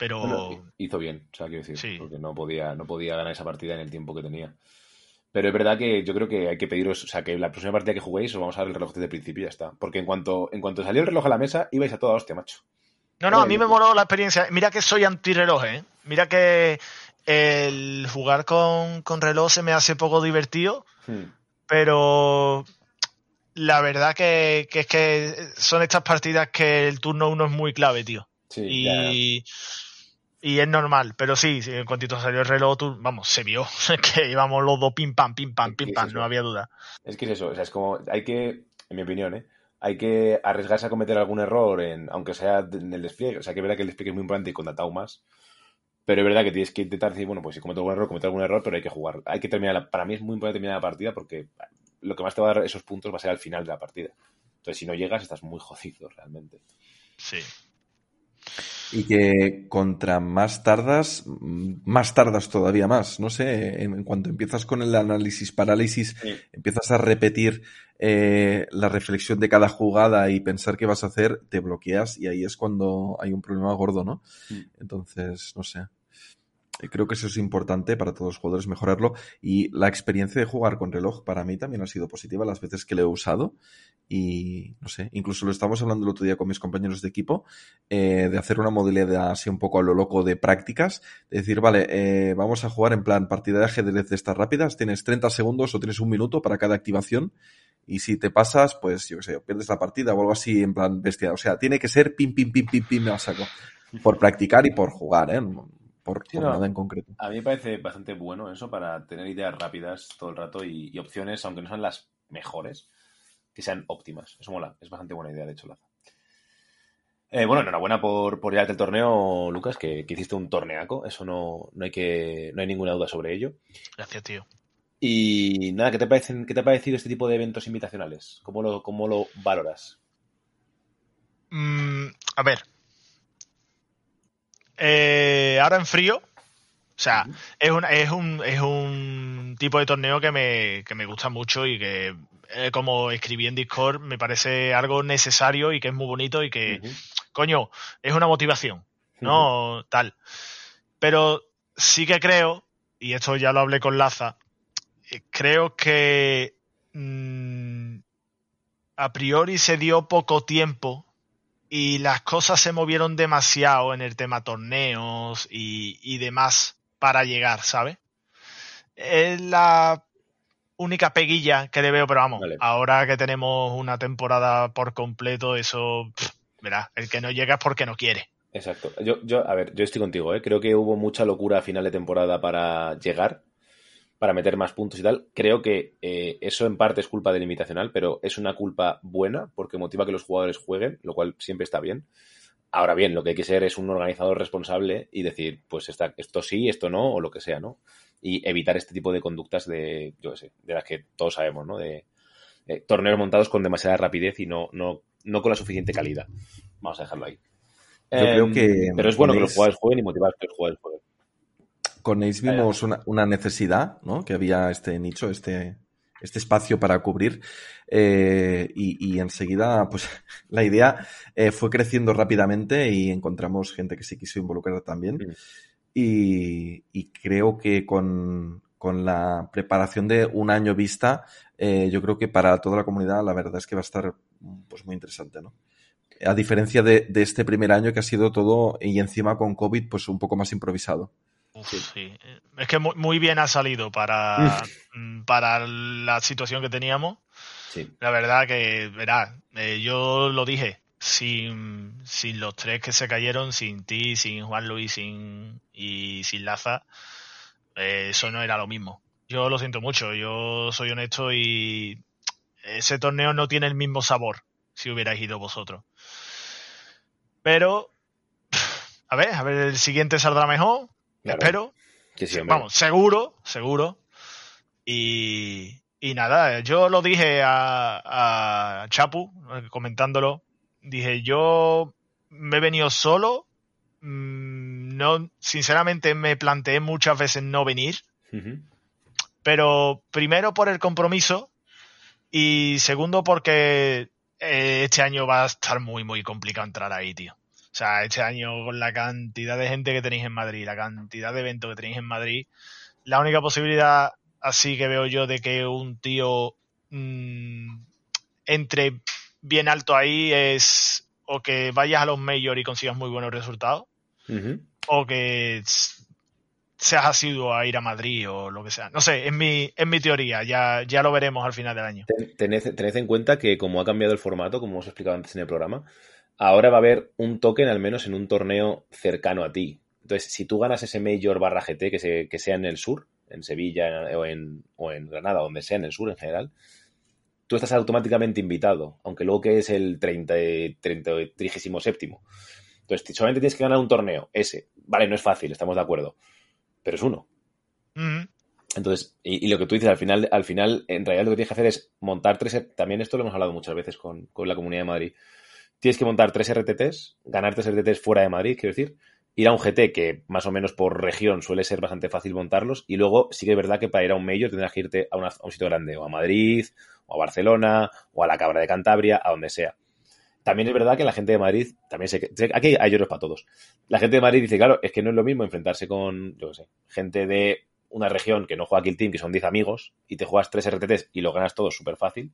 Pero Bueno, hizo bien, o sea, quiero decir, Sí. porque no podía, no podía ganar esa partida en el tiempo que tenía. Pero es verdad que yo creo que hay que pediros, o sea, que la próxima partida que juguéis os vamos a dar el reloj desde el principio y ya está. Porque en cuanto, en cuanto salió el reloj a la mesa, ibais a toda hostia, macho. No, no, a mí me moló la experiencia. Mira que soy antirreloj, ¿eh? Mira que el jugar con, con reloj se me hace poco divertido, Hmm. pero la verdad que, que es que son estas partidas que el turno uno es muy clave, tío. Sí, ya. Y, es normal, pero sí, en cuantito salió el reloj, tú- vamos, se vio que íbamos los dos pim pam, pim pam, ¿Qué pim pam, no había duda. Es que es eso, o sea, es como, hay que, en mi opinión, ¿eh? Hay que arriesgarse a cometer algún error, en, aunque sea en el despliegue. O sea, que es verdad que el despliegue es muy importante y con Dataumas. Pero es verdad que tienes que intentar decir, bueno, pues si cometo algún error, cometo algún error, pero hay que jugar. Hay que terminar, la- para mí es muy importante terminar la partida porque lo que más te va a dar esos puntos va a ser al final de la partida. Entonces, si no llegas, estás muy jodido realmente. Sí. Y que contra más tardas, más tardas todavía más. No sé, en, cuanto empiezas con el análisis parálisis, Sí. empiezas a repetir eh, la reflexión de cada jugada y pensar qué vas a hacer, te bloqueas y ahí es cuando hay un problema gordo, ¿no? Mm. Entonces, no sé. Eh, Creo que eso es importante para todos los jugadores mejorarlo y la experiencia de jugar con reloj para mí también ha sido positiva las veces que lo he usado y no sé, incluso lo estábamos hablando el otro día con mis compañeros de equipo eh, de hacer una modalidad así un poco a lo loco de prácticas, de decir, vale, eh, vamos a jugar en plan partida de ajedrez de estas rápidas, tienes 30 segundos o tienes un minuto para cada activación y si te pasas, pues yo qué sé, pierdes la partida o algo así en plan bestia. O sea, tiene que ser pim, pim, pim, pim, pim, me saco. Por practicar y por jugar, ¿eh? Por, Sí, por no. nada en concreto. A mí me parece bastante bueno eso para tener ideas rápidas todo el rato y, y opciones, aunque no sean las mejores, que sean óptimas. Eso mola, es bastante buena idea, de hecho, Laza. Eh, bueno, enhorabuena por, por el torneo, Lucas, que, que hiciste un torneaco, eso no, no, hay que, no hay ninguna duda sobre ello. Gracias, tío. Y nada, ¿qué te, parecen, ¿qué te ha parecido este tipo de eventos invitacionales? ¿Cómo lo, cómo lo valoras? Mm, a ver. Eh, ahora en frío. O sea, es, un, es, un, es un tipo de torneo que me, que me gusta mucho y que, eh, como escribí en Discord, me parece algo necesario y que es muy bonito y que, coño, es una motivación, ¿no? Tal. Pero sí que creo, y esto ya lo hablé con Laza, eh, creo que mm, a priori se dio poco tiempo y las cosas se movieron demasiado en el tema torneos y, y demás para llegar, ¿sabes? Es la única peguilla que le veo, pero vamos, Vale. ahora que tenemos una temporada por completo, eso, pff, verá, el que no llega es porque no quiere. Exacto. Yo, yo, a ver, yo estoy contigo, ¿eh? Creo que hubo mucha locura a final de temporada para llegar, para meter más puntos y tal. Creo que eh, eso en parte es culpa del invitacional, pero es una culpa buena porque motiva que los jugadores jueguen, lo cual siempre está bien. Ahora bien, lo que hay que ser es un organizador responsable y decir, pues esta- esto sí, esto no, o lo que sea, ¿no? Y evitar este tipo de conductas de, yo qué sé, de las que todos sabemos, ¿no? De, eh, torneos montados con demasiada rapidez y no, no, no con la suficiente calidad. Vamos a dejarlo ahí. Yo creo Em, que Pero es bueno que los jugadores jueguen y motivar que los jugadores jueguen. Con Ace vimos una, una necesidad, ¿no? Que había este nicho, este, este espacio para cubrir. eh, y, y enseguida, pues, la idea eh, fue creciendo rápidamente y encontramos gente que se quiso involucrar también. Mm. Y, y creo que con, con la preparación de un año vista, eh, yo creo que para toda la comunidad la verdad es que va a estar pues muy interesante, ¿no? A diferencia de, de este primer año que ha sido todo y encima con COVID pues un poco más improvisado. Uf, Sí. sí. Es que muy, muy bien ha salido para, mm, para la situación que teníamos. Sí. La verdad que, verás, eh, yo lo dije, sin, sin los tres que se cayeron, sin ti, sin Juan Luis sin, y sin Laza, eh, eso no era lo mismo. Yo lo siento mucho, yo soy honesto y ese torneo no tiene el mismo sabor si hubierais ido vosotros. Pero, a ver, a ver, el siguiente saldrá mejor, Claro. espero. Que sí, hombre. Vamos, seguro, seguro. Y, y nada, yo lo dije a, a Chapu, eh, comentándolo. Dije, yo me he venido solo, mm, no, sinceramente me planteé muchas veces no venir. Pero primero por el compromiso y segundo porque eh, este año va a estar muy, muy complicado entrar ahí, tío. O sea, este año con la cantidad de gente que tenéis en Madrid, la cantidad de eventos que tenéis en Madrid, la única posibilidad así que veo yo de que un tío mmm, entre bien alto ahí es o que vayas a los mayores y consigas muy buenos resultados, o que seas asiduo a ir a Madrid o lo que sea. No sé, es mi, es mi teoría, ya, ya lo veremos al final del año. Tened, tened en cuenta que como ha cambiado el formato, como hemos explicado antes en el programa, ahora va a haber un token al menos en un torneo cercano a ti. Entonces, si tú ganas ese Major barra GT que, que sea en el sur, en Sevilla o en, o en Granada, donde sea en el sur en general, tú estás automáticamente invitado, aunque luego que es el 30, 30, 37. Entonces, solamente tienes que ganar un torneo, ese. Vale, no es fácil, estamos de acuerdo, pero es uno. Entonces, y, lo que tú dices, al final, al final, en realidad lo que tienes que hacer es montar tres, también esto lo hemos hablado muchas veces con, con la Comunidad de Madrid, tienes que montar tres RTTs, ganar tres RTTs fuera de Madrid, quiero decir, ir a un GT que más o menos por región suele ser bastante fácil montarlos y luego sí que es verdad que para ir a un Major tendrás que irte a, un sitio grande, o a Madrid, o a Barcelona, o a la Cabra de Cantabria, a donde sea. También es verdad que la gente de Madrid, también sé aquí hay lloros para todos. La gente de Madrid dice, claro, es que no es lo mismo enfrentarse con, yo qué sé, gente de una región que no juega Kill Team, que son 10 amigos, y te juegas tres RTTs y lo ganas todo súper fácil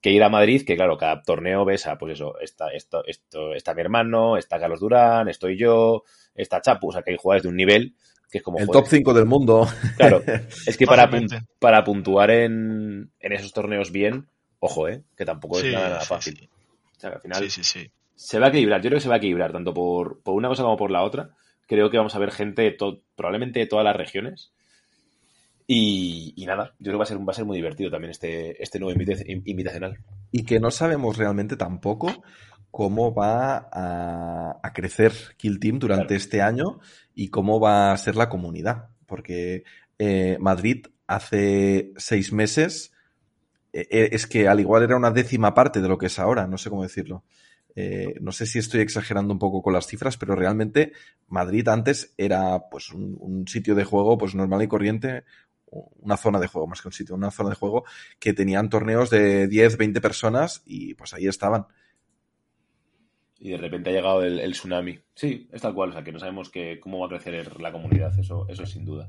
que ir a Madrid, que claro, cada torneo ves a, pues eso, está, esto, esto, está mi hermano, está Carlos Durán, estoy yo, está Chapu, o sea que hay jugadores de un nivel que es como... El top 5 del mundo. Claro, es que para, para puntuar en, en, esos torneos bien, ojo, ¿eh? que tampoco es nada, fácil. O sea, al final se va a equilibrar, yo creo que se va a equilibrar tanto por, por una cosa como por la otra. Creo que vamos a ver gente probablemente de todas las regiones y, nada, yo creo que va a ser, va a ser muy divertido también este, este nuevo invitacional. Y que no sabemos realmente tampoco cómo va a, crecer Kill Team durante este año y cómo va a ser la comunidad. Porque eh, Madrid hace seis meses eh, eh, es que al igual era una décima parte de lo que es ahora, no sé cómo decirlo. no sé si estoy exagerando un poco con las cifras, pero realmente Madrid antes era pues un, un, sitio de juego pues normal y corriente, una zona de juego, más que un sitio, una zona de juego que tenían torneos de 10, 20 personas y pues ahí estaban. Y de repente ha llegado el, tsunami. Sí, es tal cual, o sea que no sabemos que, cómo va a crecer la comunidad, eso, eso sin duda.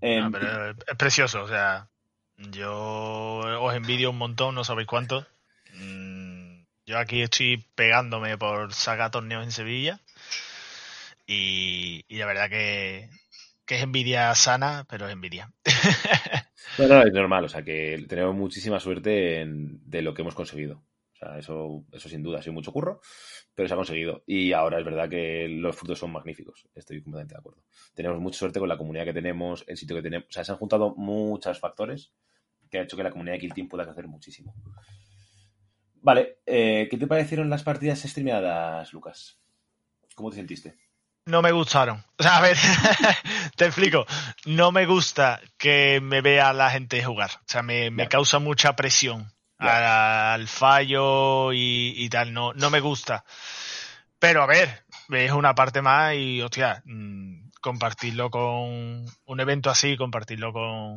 Em, es precioso, o sea, yo os envidio un montón, no sabéis cuánto. Mm, yo aquí estoy pegándome por sacar torneos en Sevilla. Y, y la verdad que que es envidia sana, pero es envidia. no, no, es normal, o sea que tenemos muchísima suerte de lo que hemos conseguido. O sea, eso, eso sin duda ha sido mucho curro, pero se ha conseguido. Y ahora es verdad que los frutos son magníficos. Estoy completamente de acuerdo. Tenemos mucha suerte con la comunidad que tenemos, el sitio que tenemos. O sea, se han juntado muchos factores que ha hecho que la comunidad de Kill Team pueda crecer muchísimo. Vale, eh, ¿qué te parecieron las partidas streameadas, Lucas? ¿Cómo te sentiste? no me gustaron. O sea, a ver, te explico. No me gusta que me vea la gente jugar. O sea, me, causa mucha presión al, fallo y, tal. No, no me gusta. Pero a ver, es una parte más y, hostia, mm, compartirlo con un evento así, compartirlo con,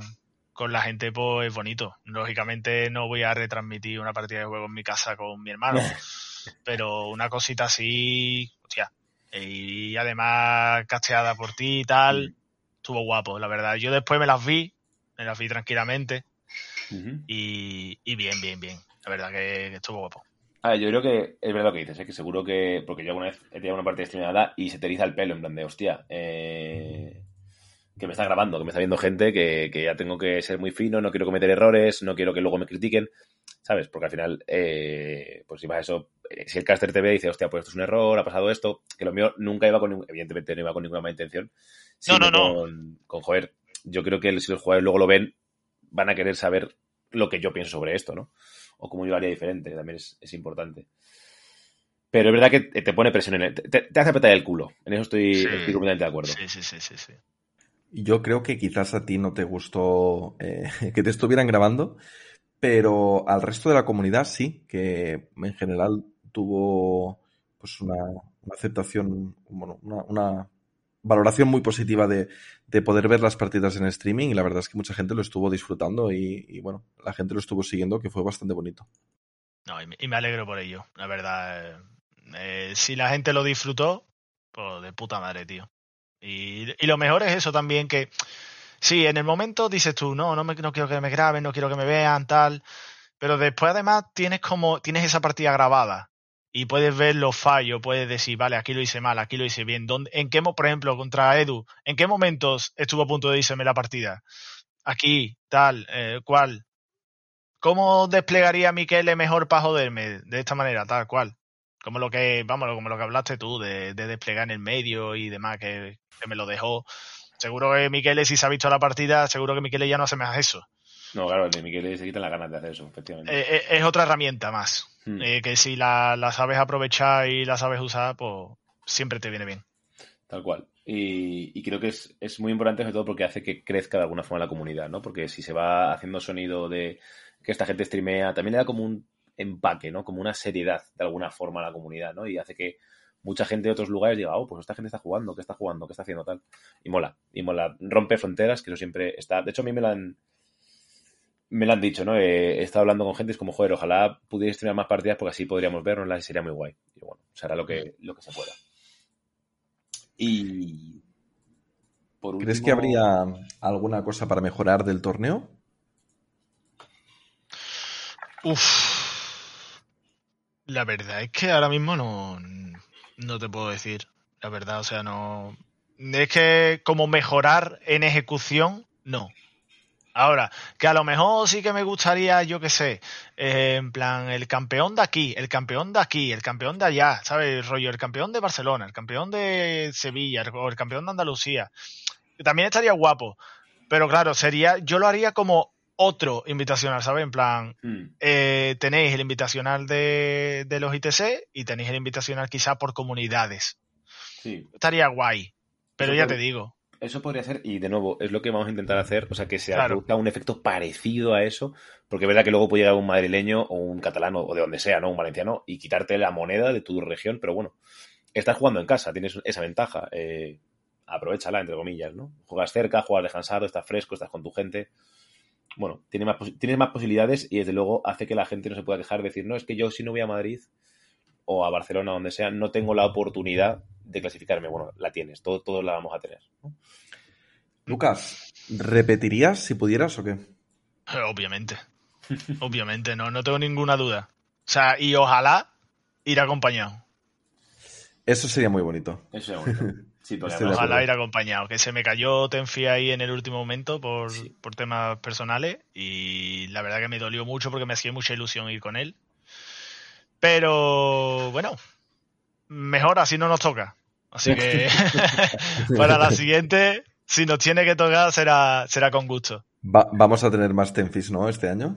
con la gente, pues es bonito. Lógicamente no voy a retransmitir una partida de juego en mi casa con mi hermano. pero una cosita así, hostia, y además casteada por ti y tal. Estuvo guapo, la verdad. Yo después me las vi, me las vi tranquilamente y, bien, bien, bien. La verdad que, estuvo guapo. A ver, yo creo que es verdad lo que dices, ¿eh? que seguro que. Porque yo alguna vez he tenido una partida streamada y se te eriza el pelo, en plan de hostia. Eh, que me está grabando, que me está viendo gente, que, que, ya tengo que ser muy fino, no quiero cometer errores, no quiero que luego me critiquen. ¿sabes? Porque al final, eh, pues si vas a eso, eh, si el caster te ve y dice, hostia, pues esto es un error, ha pasado esto, que lo mío nunca iba con, evidentemente no iba con ninguna mala intención. No, no, no. Con, con, joder, yo creo que si los jugadores luego lo ven, van a querer saber lo que yo pienso sobre esto, ¿no? O cómo yo haría diferente, también es, es importante. Pero es verdad que te pone presión en el, te, hace apretar el culo. En eso estoy, completamente de acuerdo. Sí, sí, sí, sí, sí. Yo creo que quizás a ti no te gustó eh, que te estuvieran grabando, pero al resto de la comunidad sí, que en general tuvo pues una, aceptación, bueno, una, valoración muy positiva de, de, poder ver las partidas en streaming y la verdad es que mucha gente lo estuvo disfrutando y, y bueno, la gente lo estuvo siguiendo que fue bastante bonito. No, y me alegro por ello, la verdad. Eh, si la gente lo disfrutó, pues de puta madre, tío. Y, y, lo mejor es eso también que, sí, en el momento dices tú, no, no, me, no quiero que me graben, no quiero que me vean, tal. Pero después además tienes como, tienes esa partida grabada y puedes ver los fallos, puedes decir, vale, aquí lo hice mal, aquí lo hice bien. ¿Dónde, ¿En qué, por ejemplo, contra Edu, en qué momentos estuvo a punto de irse la partida? Aquí, tal, eh, cuál. ¿Cómo desplegaría a Miquele mejor para joderme? De esta manera, tal cual. Como lo que, vamos, como lo que hablaste tú, de, de desplegar en el medio y demás, que, que, me lo dejó. Seguro que Miquele, si se ha visto la partida, seguro que Miquele ya no hace más eso. No, claro, el de Miquele se quitan las ganas de hacer eso, efectivamente. Eh, eh, es otra herramienta más. Hmm. Eh, que si la, la, sabes aprovechar y la sabes usar, pues siempre te viene bien. Tal cual. Y, y creo que es, es, muy importante, sobre todo porque hace que crezca de alguna forma la comunidad, ¿no? Porque si se va haciendo sonido de que esta gente streamea, también le da como un empaque, ¿no? Como una seriedad de alguna forma a la comunidad, ¿no? Y hace que mucha gente de otros lugares diga, oh, pues esta gente está jugando, ¿qué está jugando? ¿Qué está haciendo tal? Y mola, y mola. Rompe fronteras, que eso siempre está. De hecho, a mí me lo han, me lo han dicho, ¿no? He, estado hablando con gente, es como, joder, ojalá pudierais tener más partidas porque así podríamos vernos, y sería muy guay. Y bueno, será lo que, lo que se pueda. Y. Por último... ¿Crees que habría alguna cosa para mejorar del torneo? Uf. La verdad es que ahora mismo no, no te puedo decir. La verdad, o sea, no. Es que como mejorar en ejecución, no. Ahora, que a lo mejor sí que me gustaría, yo qué sé, eh, en plan, el campeón de aquí, el campeón de aquí, el campeón de allá, ¿sabes? Rollo, el campeón de Barcelona, el campeón de Sevilla, o el campeón de Andalucía. También estaría guapo. Pero claro, sería, yo lo haría como otro invitacional, ¿sabes? En plan, mm. eh, tenéis el invitacional de, de, los ITC y tenéis el invitacional quizá por comunidades. Sí. Estaría guay, pero Eso ya te digo. Eso podría ser, y de nuevo, es lo que vamos a intentar hacer, o sea, que se claro. produzca un efecto parecido a eso, porque es verdad que luego puede llegar un madrileño o un catalano o de donde sea, ¿no? Un valenciano, y quitarte la moneda de tu región, pero bueno, estás jugando en casa, tienes esa ventaja, eh, aprovechala, entre comillas, ¿no? Juegas cerca, juegas descansado, estás fresco, estás con tu gente bueno, tiene más, tienes más posibilidades y desde luego hace que la gente no se pueda quejar de decir, no, es que yo si no voy a Madrid o a Barcelona, donde sea, no tengo la oportunidad de clasificarme. Bueno, la tienes, todos todo la vamos a tener. Lucas, ¿repetirías si pudieras o qué? Obviamente. Obviamente, no, no tengo ninguna duda. O sea, y ojalá ir acompañado. Eso sería muy bonito. Eso sería bonito. Sí, Ojalá ir acompañado. Que se me cayó Tenfi ahí en el último momento por, sí. por, temas personales y la verdad que me dolió mucho porque me hacía mucha ilusión ir con él. Pero bueno, mejor así no nos toca. Así que para la siguiente, si nos tiene que tocar, será, será con gusto. Va, vamos a tener más Tenfis, ¿no? Este año.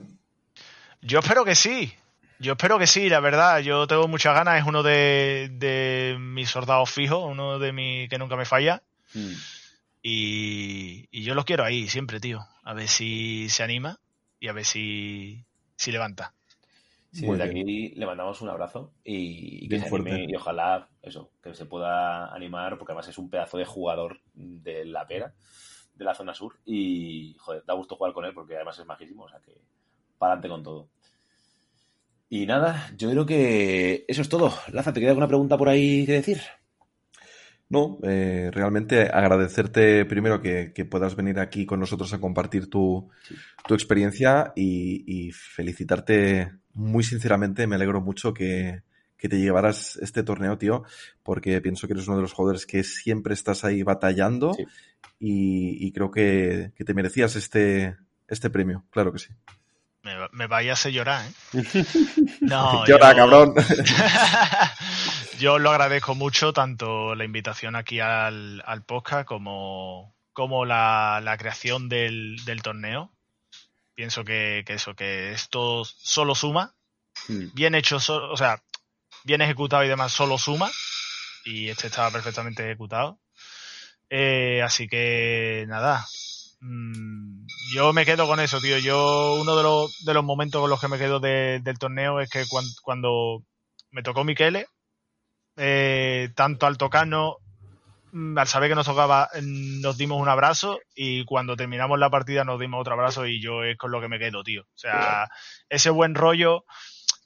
Yo espero que sí. Yo espero que sí, la verdad. Yo tengo muchas ganas. Es uno de, de mis soldados fijos, uno de mis que nunca me falla. Mm. Y, y, yo lo quiero ahí siempre, tío. A ver si se anima y a ver si, si levanta. Sí, desde aquí le mandamos un abrazo y, y que se anime, y ojalá eso, que se pueda animar, porque además es un pedazo de jugador de la pera, de la zona sur. Y joder, da gusto jugar con él porque además es majísimo, o sea que para adelante con todo. Y nada, yo creo que eso es todo. Laza, ¿te queda alguna pregunta por ahí que decir? No, eh, realmente agradecerte primero que, que, puedas venir aquí con nosotros a compartir tu, sí. tu experiencia y, y, felicitarte muy sinceramente. Me alegro mucho que, que, te llevaras este torneo, tío, porque pienso que eres uno de los jugadores que siempre estás ahí batallando sí. y, y, creo que, que te merecías este, este premio, claro que sí. Me, me vaya a hacer llorar, ¿eh? No, Llora, yo... cabrón. yo lo agradezco mucho, tanto la invitación aquí al, al podcast como, como la, la creación del, del, torneo. Pienso que, que, eso, que esto solo suma. Mm. Bien hecho, so, o sea, bien ejecutado y demás, solo suma. Y este estaba perfectamente ejecutado. Eh, así que nada, yo me quedo con eso, tío. Yo, uno de los, de los momentos con los que me quedo de, del torneo es que cuando, cuando me tocó Miquele, eh, tanto al tocarnos mm, al saber que nos tocaba, mm, nos dimos un abrazo y cuando terminamos la partida nos dimos otro abrazo y yo es con lo que me quedo, tío. O sea, ese buen rollo,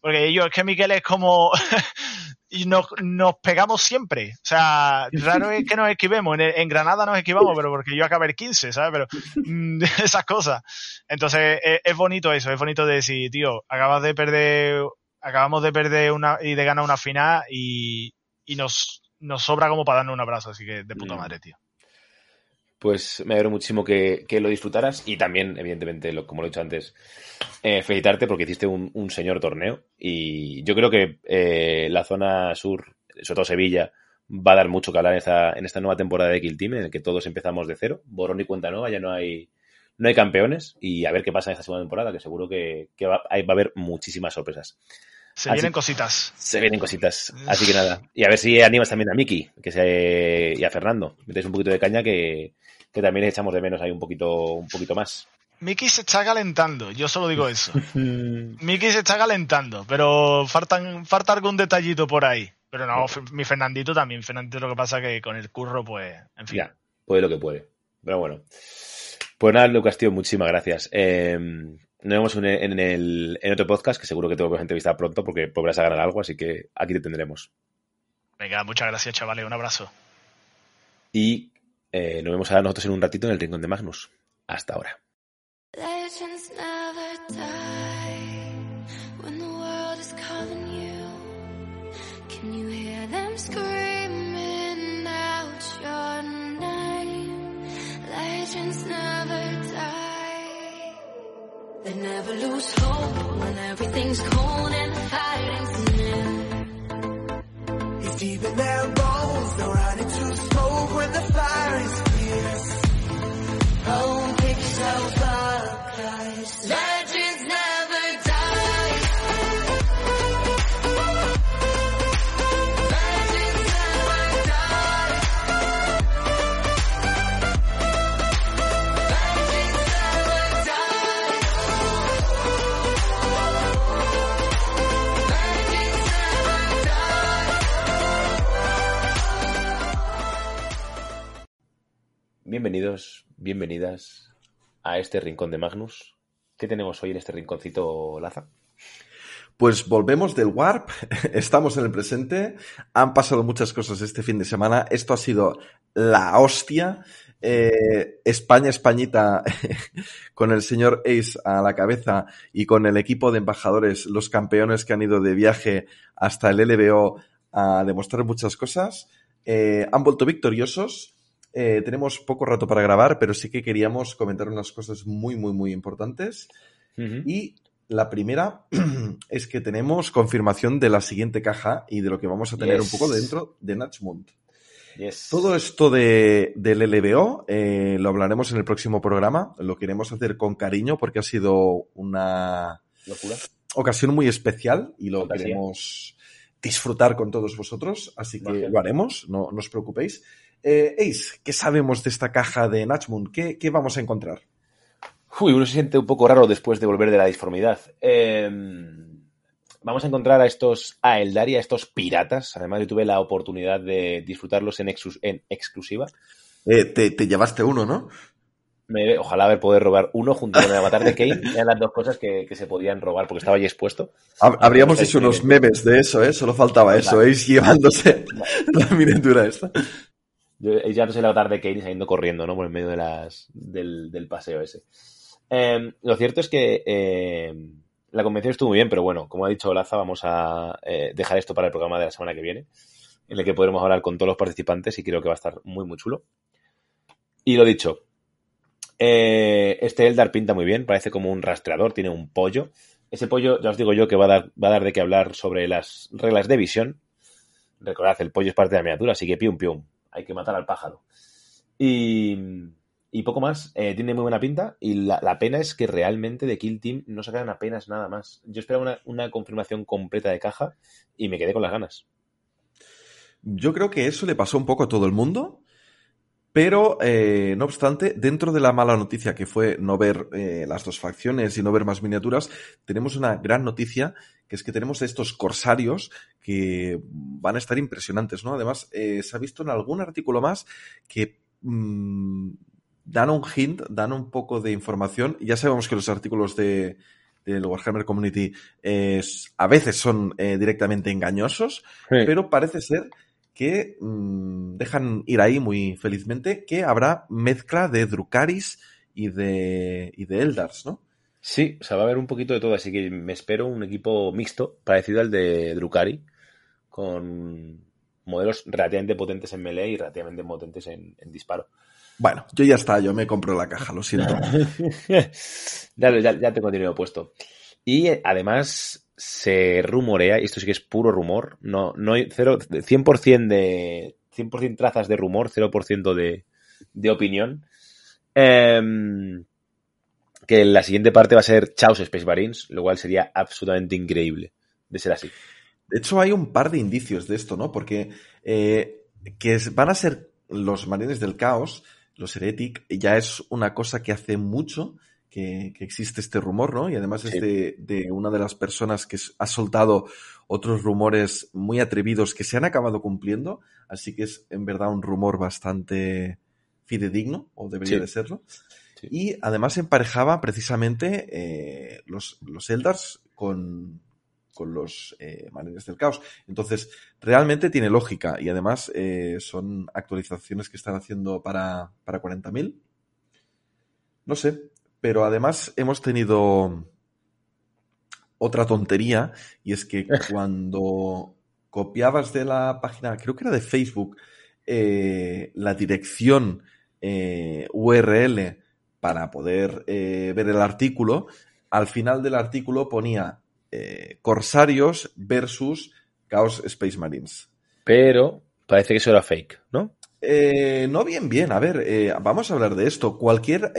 porque yo, es que Miquel es como, y nos, nos pegamos siempre. O sea, raro es que nos esquivemos. En, en Granada nos esquivamos, pero porque yo acabé el 15, ¿sabes? Pero mm, esas cosas. Entonces, es, es bonito eso, es bonito de decir, tío, acabas de perder, acabamos de perder una y de ganar una final y, y nos, nos sobra como para darnos un abrazo, así que de puta Mm. madre, tío. Pues me alegro muchísimo que, que lo disfrutaras y también, evidentemente, lo, como lo he dicho antes, eh, felicitarte porque hiciste un, un señor torneo y yo creo que eh, la zona sur, sobre todo Sevilla, va a dar mucho que hablar en esta, en esta nueva temporada de Kill Team en el que todos empezamos de cero, borrón y cuenta nueva, ya no hay, no hay campeones y a ver qué pasa en esta segunda temporada, que seguro que, que va a haber muchísimas sorpresas. Se Así- vienen cositas. Se vienen cositas, así que nada. Y a ver si animas también a Miki que se, y a Fernando. Metéis un poquito de caña que, que también les echamos de menos ahí un poquito, un poquito más. Miki se está calentando, yo solo digo eso. Miki se está calentando, pero faltan, falta algún detallito por ahí. Pero no, mi Fernandito también. Fernandito lo que pasa que con el curro, pues, en fin. Ya, puede lo que puede. Pero bueno. Pues nada, Lucas, tío, muchísimas gracias. Eh, nos vemos en, en el, en otro podcast que seguro que te voy a entrevistar pronto porque volverás a ganar algo, así que aquí te tendremos. Venga, muchas gracias, chavales. Un abrazo. Y eh, nos vemos ahora nosotros en un ratito en el Rincón de Magnus. Hasta ahora. Never lose hope when everything's cold and the fighting's near. It's deep in their bones, they'll run into smoke when the fire is Bienvenidos, bienvenidas a este Rincón de Magnus. ¿Qué tenemos hoy en este rinconcito, Laza? Pues volvemos del Warp, estamos en el presente, han pasado muchas cosas este fin de semana, esto ha sido la hostia, Eh, España, Españita, con el señor Ace a la cabeza y con el equipo de embajadores, los campeones que han ido de viaje hasta el LBO a demostrar muchas cosas, eh, han vuelto victoriosos. Eh, tenemos poco rato para grabar, pero sí que queríamos comentar unas cosas muy, muy, muy importantes. Y la primera es que tenemos confirmación de la siguiente caja y de lo que vamos a tener Yes. un poco dentro de Natchmund. Yes. Todo esto de, del LBO eh, lo hablaremos en el próximo programa. Lo queremos hacer con cariño porque ha sido una Locura. ocasión muy especial y lo Fantasía. queremos disfrutar con todos vosotros. Así que lo haremos, no, no os preocupéis. Eh, Ace, ¿qué sabemos de esta caja de Natchmund? ¿Qué, qué vamos a encontrar? Uy, uno se siente un poco raro después de volver de la disformidad. Eh, vamos a encontrar a estos a Eldari, a estos piratas. Además, yo tuve la oportunidad de disfrutarlos en, exus- en exclusiva. Eh, te, te llevaste uno, ¿no? Me- ojalá haber poder robar uno junto con el avatar de Kane. Eran las dos cosas que, que se podían robar porque estaba allí expuesto. Hab- Habríamos hecho unos memes de eso, ¿eh? Solo faltaba eso. Ace llevándose la miniatura esta. Yo ya no sé el avatar de Kane saliendo corriendo, ¿no? Por el medio del, del paseo ese. Eh, lo cierto es que eh, la convención estuvo muy bien, pero bueno, como ha dicho Laza, vamos a eh, dejar esto para el programa de la semana que viene, en el que podremos hablar con todos los participantes y creo que va a estar muy, muy chulo. Y lo dicho, eh, este Eldar pinta muy bien, parece como un rastreador, tiene un pollo. Ese pollo, ya os digo yo, que va a dar, va a dar de qué hablar sobre las reglas de visión. Recordad, el pollo es parte de la miniatura, así que pium pium. Hay que matar al pájaro. Y, poco más. Eh, tiene muy buena pinta. Y la, pena es que realmente de Kill Team no sacaron apenas nada más. Yo esperaba una, una confirmación completa de caja y me quedé con las ganas. Yo creo que eso le pasó un poco a todo el mundo, Pero, eh, no obstante, dentro de la mala noticia que fue no ver eh, las dos facciones y no ver más miniaturas, tenemos una gran noticia, que es que tenemos estos corsarios que van a estar impresionantes, ¿no? Además, eh, se ha visto en algún artículo más que mm, dan un hint, dan un poco de información. Ya sabemos que los artículos de del Warhammer Community a veces son directamente engañosos, Sí. pero parece ser que mm, dejan ir ahí muy felizmente que habrá mezcla de Drukaris y de, y de Eldars, ¿no? Sí, o sea, va a haber un poquito de todo, así que me espero un equipo mixto, parecido al de Drukari, con modelos relativamente potentes en melee y relativamente potentes en, en disparo. Bueno, yo ya está, yo me compro la caja, lo siento. ya, ya, ya tengo dinero puesto. Y eh, además se rumorea, y esto sí que es puro rumor, no, no hay cero, 100% de 100% trazas de rumor, 0% de, de opinión. em, que la siguiente parte va a ser Chaos Space Marines, lo cual sería absolutamente increíble de ser así. De hecho, hay un par de indicios de esto, ¿no? Porque eh, que van a ser los marines del caos, los heretic, ya es una cosa que hace mucho que, que existe este rumor, ¿no? Y además es Sí. de, de una de las personas que ha soltado otros rumores muy atrevidos que se han acabado cumpliendo, así que es en verdad un rumor bastante fidedigno, o debería Sí. de serlo. Sí. Y además emparejaba precisamente eh, los, los Eldars con, con los eh, Marines del Caos. Entonces, realmente tiene lógica y además eh, son actualizaciones que están haciendo para, para 40.000. No sé, pero además hemos tenido otra tontería y es que cuando copiabas de la página, creo que era de Facebook, eh, la dirección eh, URL para poder eh, ver el artículo, al final del artículo ponía Corsarios versus Chaos Space Marines. Pero parece que eso era fake, ¿no? Eh, no bien, bien. A ver, vamos a hablar de esto. Cualquier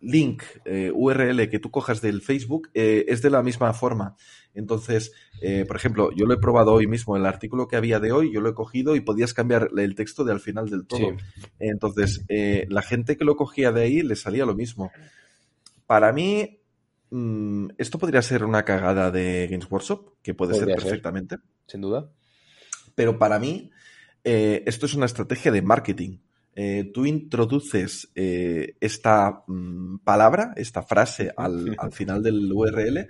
link, eh, URL que tú cojas del Facebook eh, es de la misma forma. Entonces, eh, por ejemplo, yo lo he probado hoy mismo, el artículo que había de hoy, yo lo he cogido y podías cambiar el texto de al final del todo. Entonces, la gente que lo cogía de ahí le salía lo mismo. Para mí, mm, esto podría ser una cagada de Games Workshop, que puede ser ser. perfectamente Sin duda. pero para mí esto es una estrategia de marketing. Eh, tú introduces eh, esta mm, palabra, esta frase al, al final del URL.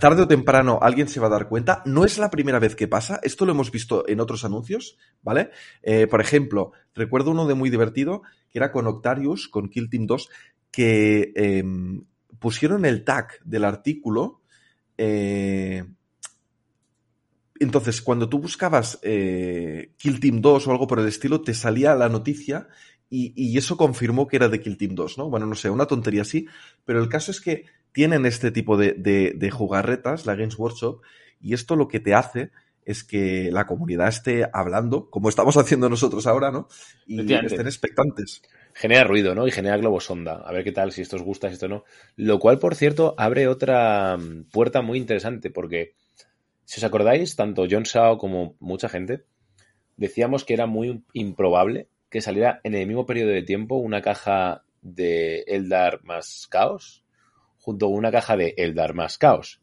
Tarde o temprano alguien se va a dar cuenta. No es la primera vez que pasa. Esto lo hemos visto en otros anuncios, ¿vale? Eh, por ejemplo, recuerdo uno de muy divertido que era con Octarius, con Kill Team 2, que em, pusieron el tag del artículo. eh, entonces, cuando tú buscabas eh, Kill Team 2 o algo por el estilo, te salía la noticia y, y eso confirmó que era de Kill Team 2, ¿no? Bueno, no sé, una tontería así, pero el caso es que tienen este tipo de, de, de jugarretas, la Games Workshop, y esto lo que te hace es que la comunidad esté hablando, como estamos haciendo nosotros ahora, ¿no? Y estén expectantes. genera ruido, ¿no? Y genera globosonda. A ver qué tal, si esto os gusta, si esto no. Lo cual, por cierto, abre otra mm, puerta muy interesante, porque si os acordáis, tanto John Sao como mucha gente decíamos que era muy improbable que saliera en el mismo periodo de tiempo una caja de Eldar más Caos junto con una caja de Eldar más Caos.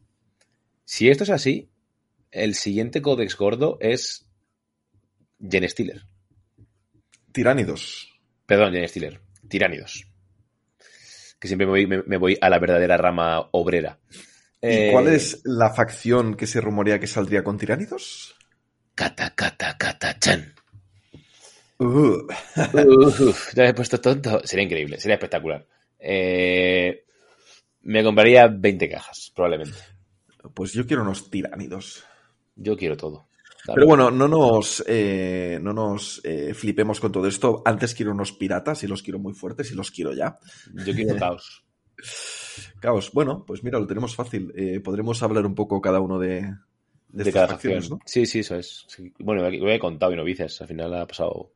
Si esto es así, el siguiente códex gordo es Gen Stealer. Tiránidos. Perdón, Gen Stealer. Tiránidos. Que siempre me voy, me- me voy a la verdadera rama obrera. ¿Y Eh, cuál es la facción que se rumorea que saldría con tiránidos? Kata, kata, kata, chan. Uh, Uf, ya me he puesto tonto. Sería increíble, sería espectacular. Eh, me compraría 20 cajas, probablemente. pues yo quiero unos tiránidos. Yo quiero todo. Pero bueno, no nos, eh, no nos eh, flipemos con todo esto. Antes quiero unos piratas y los quiero muy fuertes y los quiero ya. Yo quiero caos. Caos. Bueno, pues mira, lo tenemos fácil. Eh, podremos hablar un poco cada uno de, de, De estas cada facciones, facción. ¿no? Sí, sí, eso es. Sí. Bueno, lo he contado y novicias. Al final ha pasado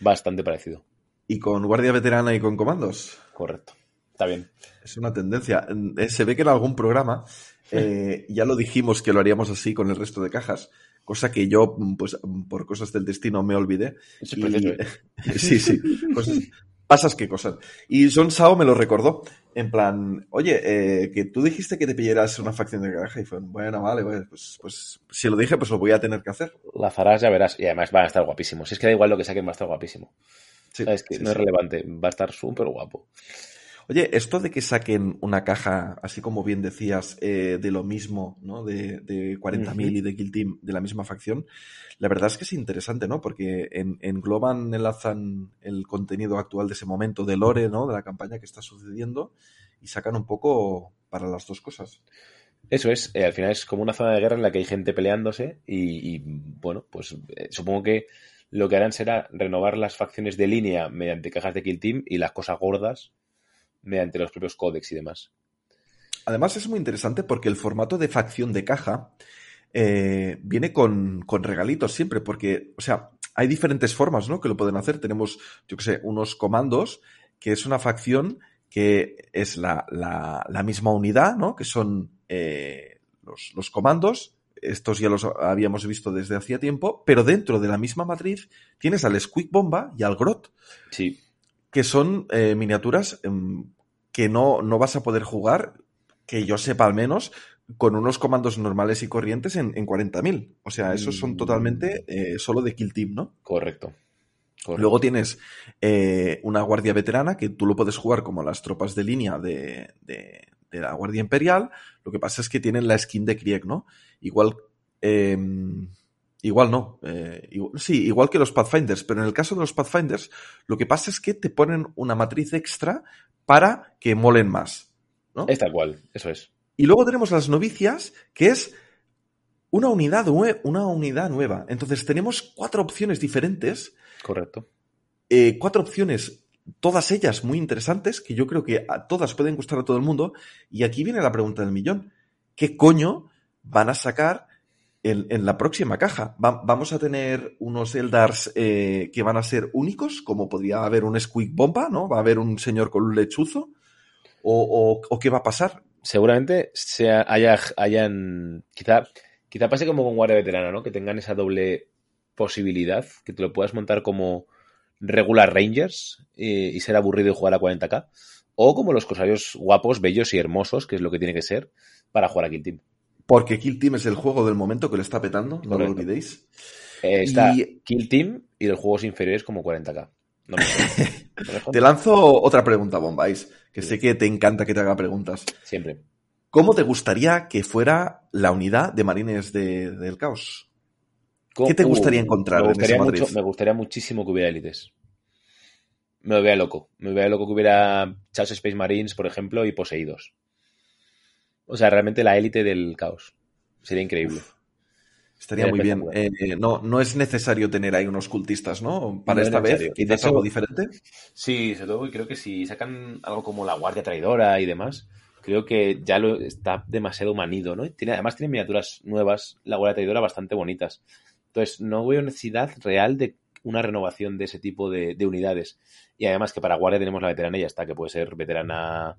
bastante parecido. Y con guardia veterana y con comandos. Correcto. Está bien. Es una tendencia. Eh, se ve que en algún programa Eh, ya lo dijimos que lo haríamos así con el resto de cajas, cosa que yo, pues por cosas del destino, me olvidé. Es Y- precioso, sí, sí, cosas, pasas que cosas. Y Son Sao me lo recordó, en plan, oye, eh, que tú dijiste que te pillaras una facción de caja y fue, bueno, vale, vale, pues, pues si lo dije, pues lo voy a tener que hacer. La farás, ya verás. Y además van a estar guapísimos. Si es que da igual lo que saquen, va a estar guapísimo. Sí, ¿Sabes? Que sí, no es relevante. Va a estar súper guapo. Oye, esto de que saquen una caja, así como bien decías, eh, de lo mismo, ¿no? De, de 40.000 Ujú. y de Kill Team de la misma facción, la verdad es que es interesante, ¿no? Porque en, engloban, enlazan el contenido actual de ese momento de Lore, ¿no? De la campaña que está sucediendo y sacan un poco para las dos cosas. Eso es, eh, al final es como una zona de guerra en la que hay gente peleándose y, y, bueno, pues eh, supongo que lo que harán será renovar las facciones de línea mediante cajas de Kill Team y las cosas gordas mediante los propios códex y demás. Además es muy interesante porque el formato de facción de caja eh, viene con, con regalitos siempre, porque, o sea, hay diferentes formas, ¿no? Que lo pueden hacer. Tenemos, yo que sé, unos comandos, que es una facción que es la, la, la misma unidad, ¿no? Que son eh, los, los comandos. Estos ya los habíamos visto desde hacía tiempo, pero dentro de la misma matriz tienes al Squeak Bomba y al Grot, Sí, que son eh, miniaturas em, que no, no vas a poder jugar, que yo sepa al menos, con unos comandos normales y corrientes en, en 40.000. O sea, esos son Mm. totalmente eh, solo de Kill Team, ¿no? correcto. correcto. Luego tienes eh, una guardia veterana que tú lo puedes jugar como las tropas de línea de, de- de la Guardia Imperial. Lo que pasa es que tienen la skin de Krieg, ¿no? Igual. eh, igual no. eh, igual- sí, igual que los Pathfinders. Pero en el caso de los Pathfinders, lo que pasa es que te ponen una matriz extra para que molen más. ¿no? Es tal cual, eso es. Y luego tenemos las novicias, que es una unidad, una unidad nueva. Entonces tenemos cuatro opciones diferentes Correcto. eh, cuatro opciones, todas ellas muy interesantes, que yo creo que a todas pueden gustar a todo el mundo. Y aquí viene la pregunta del millón. ¿Qué coño van a sacar en, la próxima caja? Va- ¿Vamos a tener unos Eldars eh, que van a ser únicos, como podría haber un Squeak Bomba, ¿no? ¿Va a haber un señor con un lechuzo? ¿O, qué va a pasar? Seguramente se haya, hayan. Quizá, quizá pase como con Guardia Veterana, ¿no? Que tengan esa doble posibilidad, que te lo puedas montar como regular Rangers eh, y ser aburrido y jugar a 40k. O como los cosarios guapos, bellos y hermosos, que es lo que tiene que ser para jugar a Kill Team. Porque Kill Team es el juego del momento que lo está petando, no lo olvidéis. Eh, está Y- Kill Team y los juegos inferiores como 40k. No me jodas. No me jodas. Te lanzo otra pregunta, Bombais, que sé que te encanta que te haga preguntas. Siempre. ¿Cómo te gustaría que fuera la unidad de marines de- del caos? ¿Qué te Uh, gustaría encontrar me en gustaría esa mucho? Me gustaría muchísimo que hubiera élites. Me volvería loco. Me volvería loco que hubiera Chaos Space Marines, por ejemplo, y poseídos. O sea, realmente la élite del caos. Sería increíble. Estaría muy bien. Eh, no, no es necesario tener ahí unos cultistas, ¿no? Para No es esta vez. Y de quizás algo diferente. Sí, sobre todo creo que si sacan algo como la Guardia Traidora y demás, creo que ya lo está demasiado manido, ¿no? Tiene, además tiene miniaturas nuevas, la Guardia Traidora, bastante bonitas. Entonces, no veo necesidad real de una renovación de ese tipo de, de unidades. Y además que para Guardia tenemos la veterana y ya está, que puede ser veterana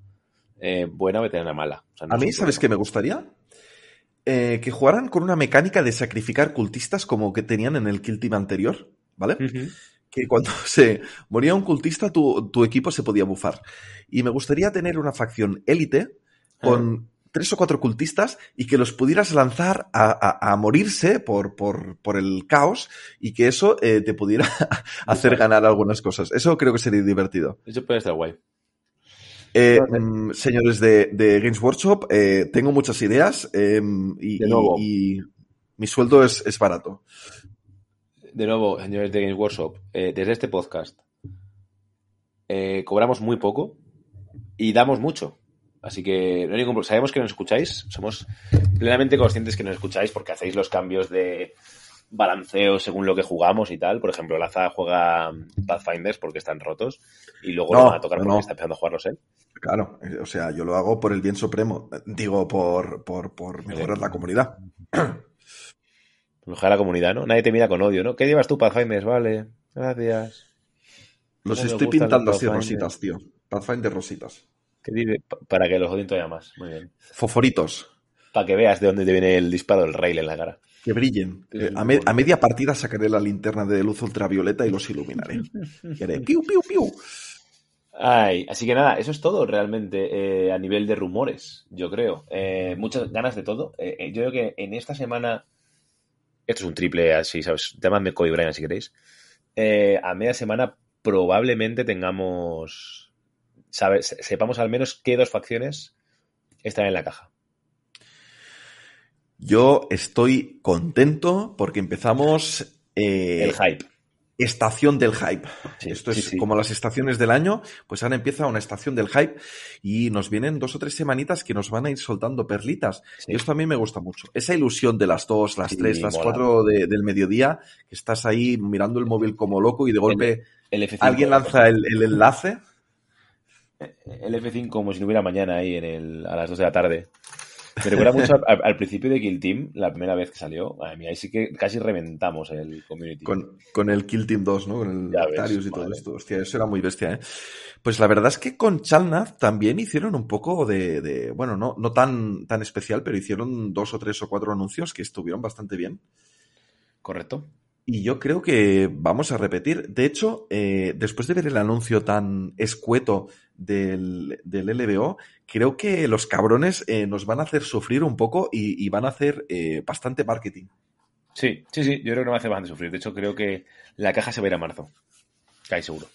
eh, buena o veterana mala. O sea, no A mí, ¿sabes qué me gustaría? Eh, que jugaran con una mecánica de sacrificar cultistas como que tenían en el Kill Team anterior, ¿vale? Que cuando se moría un cultista, tu, tu equipo se podía bufar. Y me gustaría tener una facción élite con tres o cuatro cultistas y que los pudieras lanzar a, a- a morirse por, por, por el caos y que eso eh, te pudiera hacer ganar algunas cosas. Eso creo que sería divertido. Eso puede estar guay. Eh, mm, señores de, de Games Workshop, eh, tengo muchas ideas eh, y, De nuevo. y- y mi sueldo es, es barato. De nuevo, señores de Games Workshop, eh, desde este podcast cobramos muy poco y damos mucho. Así que no hay ningún pro- sabemos que nos escucháis, somos plenamente conscientes que nos escucháis porque hacéis los cambios de balanceo según lo que jugamos y tal. Por ejemplo, Laza juega Pathfinders porque están rotos y luego No, lo van a tocar porque no. está empezando a jugarlos él. Claro, o sea, yo lo hago por el bien supremo, digo, por, por, por mejorar la comunidad. Ojalá la comunidad, ¿no? Nadie te mira con odio, ¿no? ¿Qué llevas tú, Pathfinders? Vale, gracias. Los ¿Cómo me estoy los pintando así rositas, tío. Pathfinder rositas. ¿Qué dice? Pa- Para que los odien todavía más. Muy bien. Foforitos. Para que veas de dónde te viene el disparo del rail en la cara. Que brillen. Eh, a, me- a media partida sacaré la linterna de luz ultravioleta y los iluminaré. Y haré piu, piu, piu. Ay, así que nada, eso es todo realmente eh, a nivel de rumores, yo creo. Eh, muchas ganas de todo. Eh, eh, yo creo que en esta semana, esto es un triple así, ¿sabes? Llamadme Kobe Bryant si queréis. Eh, a media semana probablemente tengamos, ¿sabes? Sepamos al menos qué dos facciones están en la caja. Yo estoy contento porque empezamos eh, El hype. estación del hype. Sí, Esto es sí, sí. como las estaciones del año, pues ahora empieza una estación del hype y nos vienen dos o tres semanitas que nos van a ir soltando perlitas. Y esto a mí me gusta mucho. Esa ilusión de las dos, las tres, las mola. cuatro de- del mediodía, que estás ahí mirando el móvil como loco y de golpe El F5, alguien lanza el, el enlace. el F5 como si no hubiera mañana ahí en el, a las 2 de la tarde. Me recuerda mucho al, al principio de Kill Team, la primera vez que salió. Madre mía, ahí sí que casi reventamos el community. Con, con el Kill Team 2, ¿no? Con el Darius y todo esto. Hostia, eso era muy bestia, ¿eh? Pues la verdad es que con Chalnaz también hicieron un poco de, de- bueno, no, no tan, tan especial, pero hicieron dos o tres o cuatro anuncios que estuvieron bastante bien. ¿Correcto? Y yo creo que vamos a repetir. De hecho, eh, después de ver el anuncio tan escueto del, del LBO, creo que los cabrones eh, nos van a hacer sufrir un poco y, y van a hacer eh, bastante marketing. Sí, sí, sí, yo creo que no me hace bastante sufrir. De hecho, creo que la caja se va a ir a marzo. Cae seguro.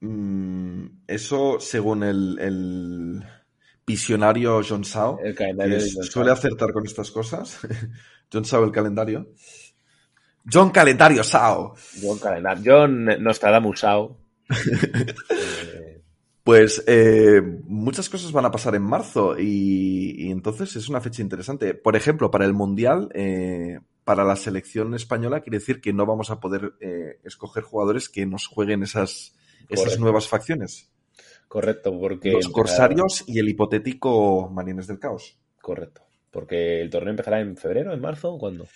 Mm, eso según el, el visionario John Sao, El que suele acertar con estas cosas. John Sao el calendario. John Calendario Sao. John Calendar. John Nostradamus Sao. Eh, Pues eh, muchas cosas van a pasar en marzo y, y entonces es una fecha interesante. Por ejemplo, para el Mundial, eh, para la selección española, quiere decir que no vamos a poder eh, escoger jugadores que nos jueguen esas, esas nuevas facciones. correcto, porque. Los Corsarios y el hipotético Marines del Caos. Correcto. Porque el torneo empezará en febrero, en marzo, ¿o ¿cuándo?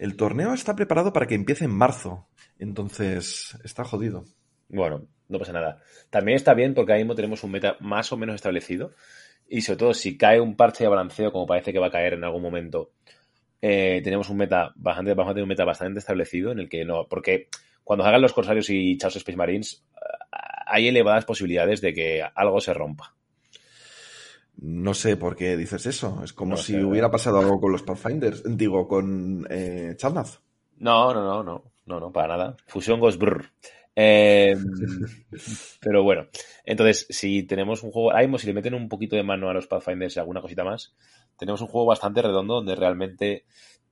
El torneo está preparado para que empiece en marzo, entonces está jodido. Bueno, no pasa nada. También está bien porque ahora mismo tenemos un meta más o menos establecido. Y sobre todo, si cae un parche de balanceo, como parece que va a caer en algún momento, eh, tenemos un meta bastante, vamos a tener un meta bastante establecido en el que no. Porque cuando hagan los Corsarios y Chaos Space Marines, eh, hay elevadas posibilidades de que algo se rompa. No sé por qué dices eso. Es como No si sé, hubiera ¿verdad? pasado algo con los Pathfinders. Digo, con eh. No, no, no, no, no, no, para nada. Fusión Ghost Brr. Eh, pero bueno, entonces, si tenemos un juego, ahora mismo, si le meten un poquito de mano a los Pathfinders y alguna cosita más, tenemos un juego bastante redondo donde realmente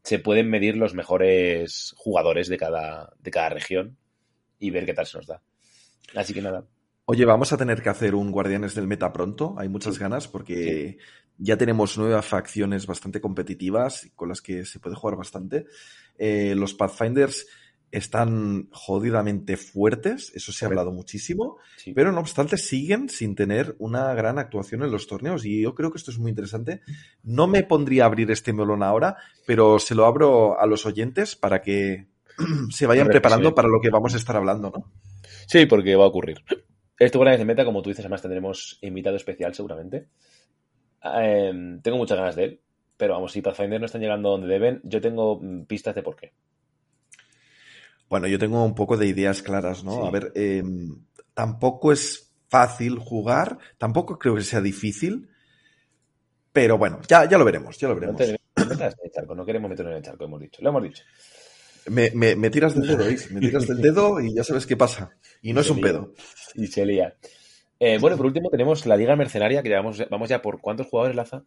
se pueden medir los mejores jugadores de cada, de cada región y ver qué tal se nos da. Así que nada, Oye, vamos a tener que hacer un Guardianes del Meta pronto. Hay muchas ganas porque ya tenemos nuevas facciones bastante competitivas con las que se puede jugar bastante. Eh, los Pathfinders están jodidamente fuertes, eso se ha hablado muchísimo, sí. pero no obstante siguen sin tener una gran actuación en los torneos y yo creo que esto es muy interesante. No me pondría a abrir este melón ahora, pero se lo abro a los oyentes para que se vayan preparando para lo que vamos a estar hablando, ¿no? Sí, porque va a ocurrir. Este Guardianes de Meta, como tú dices, además tendremos invitado especial seguramente. Eh, tengo muchas ganas de él, pero vamos, si Pathfinder no están llegando donde deben, yo tengo mm, pistas de por qué. Bueno, yo tengo un poco de ideas claras, ¿no? Sí. A ver, eh, tampoco es fácil jugar, tampoco creo que sea difícil, pero bueno, ya, ya lo veremos, ya lo No veremos. te no en el charco, no queremos meternos en el charco, hemos dicho. Lo hemos dicho. Me, me- me tiras del dedo. Me tiras del dedo y ya sabes qué pasa. Y no es un pedo. Y se lía. Eh, bueno, por último tenemos la Liga Mercenaria, que ya vamos, ya por ¿cuántos jugadores, Laza?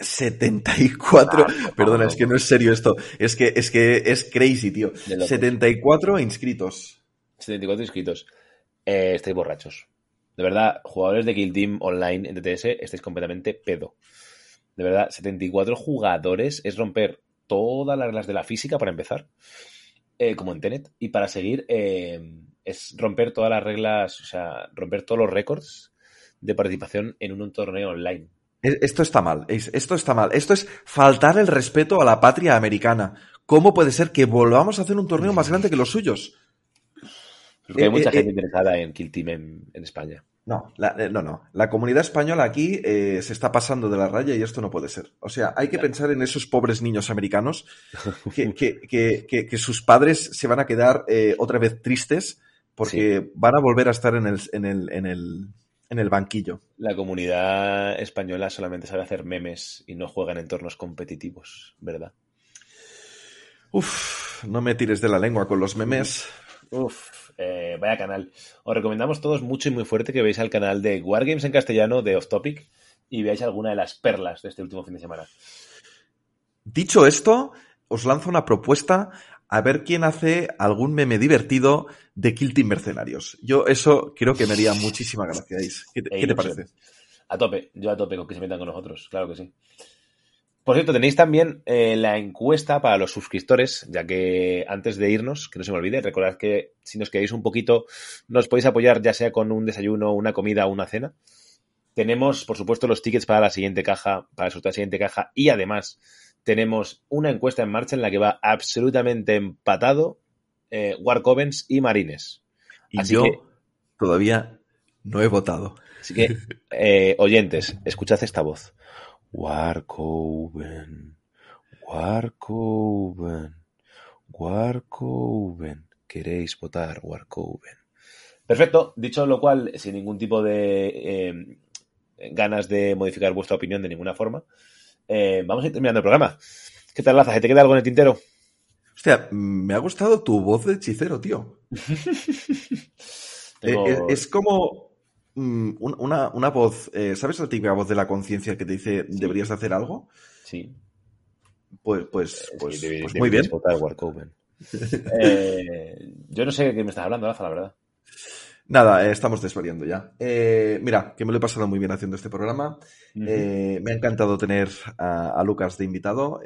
74. Ah, Perdona, no. es que no es serio esto. Es que es que es crazy, tío. De locos. 74 inscritos. 74 inscritos. Eh, estáis borrachos. De verdad, jugadores de Kill Team Online en TTS, estáis completamente pedo. De verdad, 74 jugadores es romper todas las reglas de la física para empezar, eh, como en Tenet, y para seguir eh, es romper todas las reglas, o sea, romper todos los récords de participación en un torneo online. Esto está mal, es- esto está mal. Esto es faltar el respeto a la patria americana. ¿Cómo puede ser que volvamos a hacer un torneo más grande que los suyos? Porque hay Eh, mucha eh, gente interesada en Kill Team en, en España. No, la, eh, no, no. La comunidad española aquí eh, se está pasando de la raya y esto no puede ser. O sea, hay que pensar en esos pobres niños americanos que, que- que- que- que sus padres se van a quedar eh, otra vez tristes porque van a volver a estar en el, en el, en el, en el banquillo. La comunidad española solamente sabe hacer memes y no juega en entornos competitivos, ¿verdad? Uf, no me tires de la lengua con los memes. Uf, eh, vaya canal. Os recomendamos todos mucho y muy fuerte que veáis al canal de Wargames en castellano de Off Topic y veáis alguna de las perlas de este último fin de semana. Dicho esto, os lanzo una propuesta a ver quién hace algún meme divertido de Kill Team Mercenarios. Yo eso creo que me haría muchísima gracia. ¿Qué te, qué te ilusión. parece? A tope, yo a tope con que se metan con nosotros, claro que sí. Por cierto, tenéis también eh, la encuesta para los suscriptores, ya que antes de irnos, que no se me olvide, recordad que si nos queréis un poquito, nos podéis apoyar ya sea con un desayuno, una comida o una cena. Tenemos, por supuesto, los tickets para la siguiente caja, para la siguiente caja y además tenemos una encuesta en marcha en la que va absolutamente empatado eh, Warcovens y Marines. Y Así yo que- todavía no he votado. Así que, eh, oyentes, escuchad esta voz. Warcoven, Warcoven, Warcoven. ¿Queréis votar Warcoven? Perfecto. Dicho lo cual, sin ningún tipo de eh, ganas de modificar vuestra opinión de ninguna forma, eh, vamos a ir terminando el programa. ¿Qué tal, Laza? ¿Se te queda algo en el tintero? Hostia, me ha gustado tu voz de hechicero, tío. Tengo- Eh, Es, es como una, una voz, eh, ¿sabes la típica voz de la conciencia que te dice deberías de hacer algo? Sí. Pues, pues, Sí, pues, debe- pues muy bien. votar. Eh, yo no sé de qué me estás hablando, Laza, la verdad. Nada, eh, estamos desvariando ya. Eh, mira, que me lo he pasado muy bien haciendo este programa. Eh, me ha encantado tener a, a Lucas de invitado.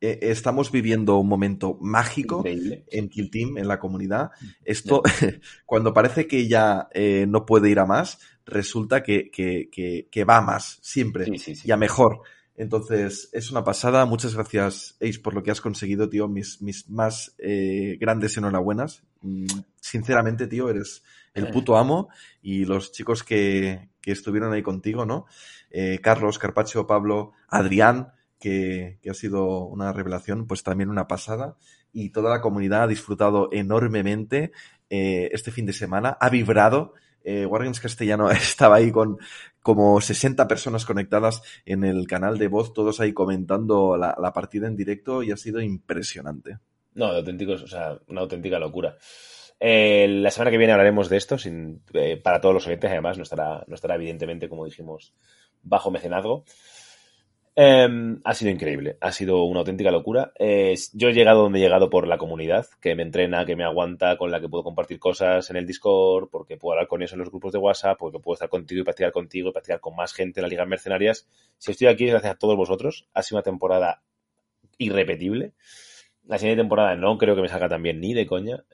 Eh, eh, estamos viviendo un momento mágico Increíble. en Kill Team, en la comunidad. Esto, cuando parece que ya eh, no puede ir a más, resulta que, que, que, que va a más, siempre, Sí, sí, sí. y a mejor. Entonces, es una pasada. Muchas gracias, Ace, por lo que has conseguido, tío. Mis, mis más eh, grandes enhorabuenas. Mm, Sinceramente, tío, eres el puto amo. Y los chicos que, que estuvieron ahí contigo, ¿no? Eh, Carlos, Carpacho, Pablo, Adrián, que, que ha sido una revelación, pues también una pasada. Y toda la comunidad ha disfrutado enormemente eh, este fin de semana. Ha vibrado. Eh, Wargames Castellano estaba ahí con como 60 personas conectadas en el canal de voz, todos ahí comentando la, la partida en directo y ha sido impresionante. No, de auténticos, o sea, una auténtica locura. Eh, la semana que viene hablaremos de esto, sin, eh, para todos los oyentes, además, no estará, no estará evidentemente, como dijimos, bajo mecenazgo. Eh, ha sido increíble, ha sido una auténtica locura. Yo he llegado donde he llegado por la comunidad, que me entrena, que me aguanta, con la que puedo compartir cosas en el Discord, porque puedo hablar con eso en los grupos de WhatsApp, porque puedo estar contigo y practicar contigo y practicar con más gente en las ligas mercenarias. Si estoy aquí es gracias a todos vosotros. Ha sido una temporada irrepetible. La siguiente temporada no creo que me salga tan bien ni de coña.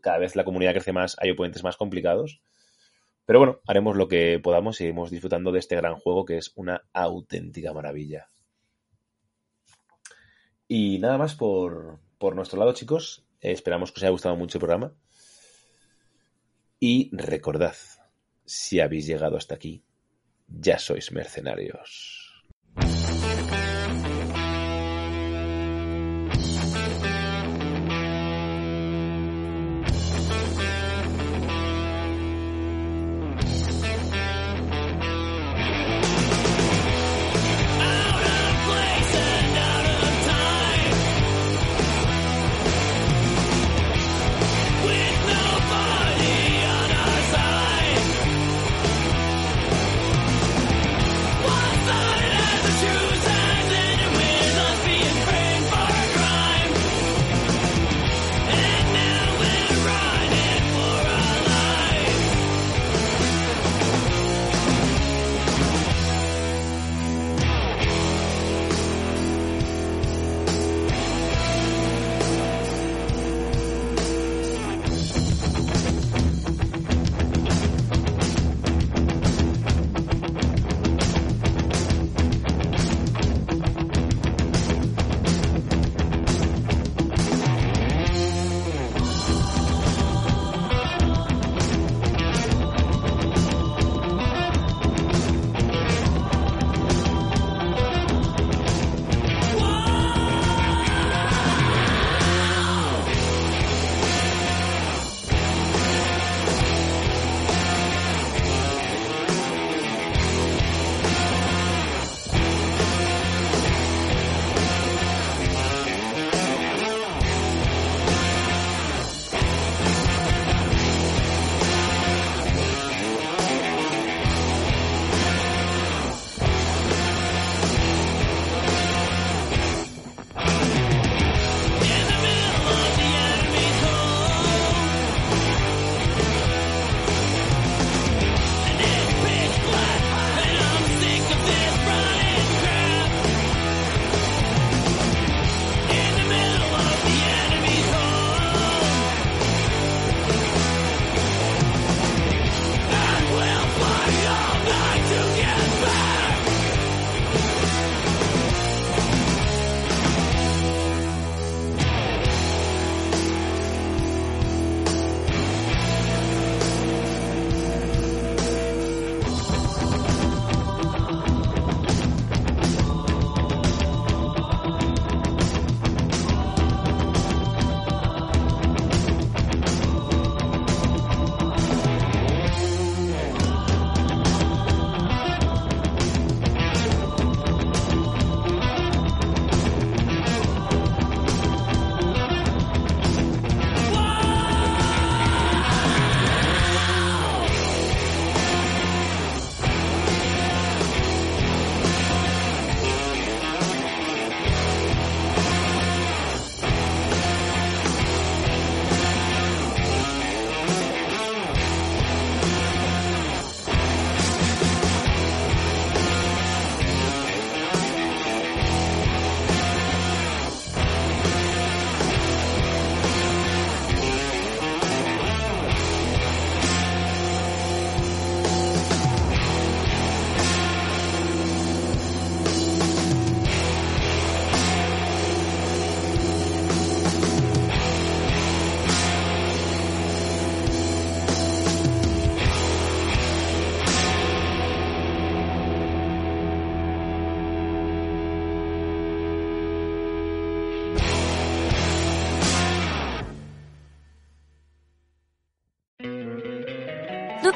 Cada vez la comunidad crece más, hay oponentes más complicados. Pero bueno, haremos lo que podamos y iremos disfrutando de este gran juego que es una auténtica maravilla. Y nada más por, por nuestro lado, chicos. Esperamos que os haya gustado mucho el programa. Y recordad, si habéis llegado hasta aquí, ya sois mercenarios.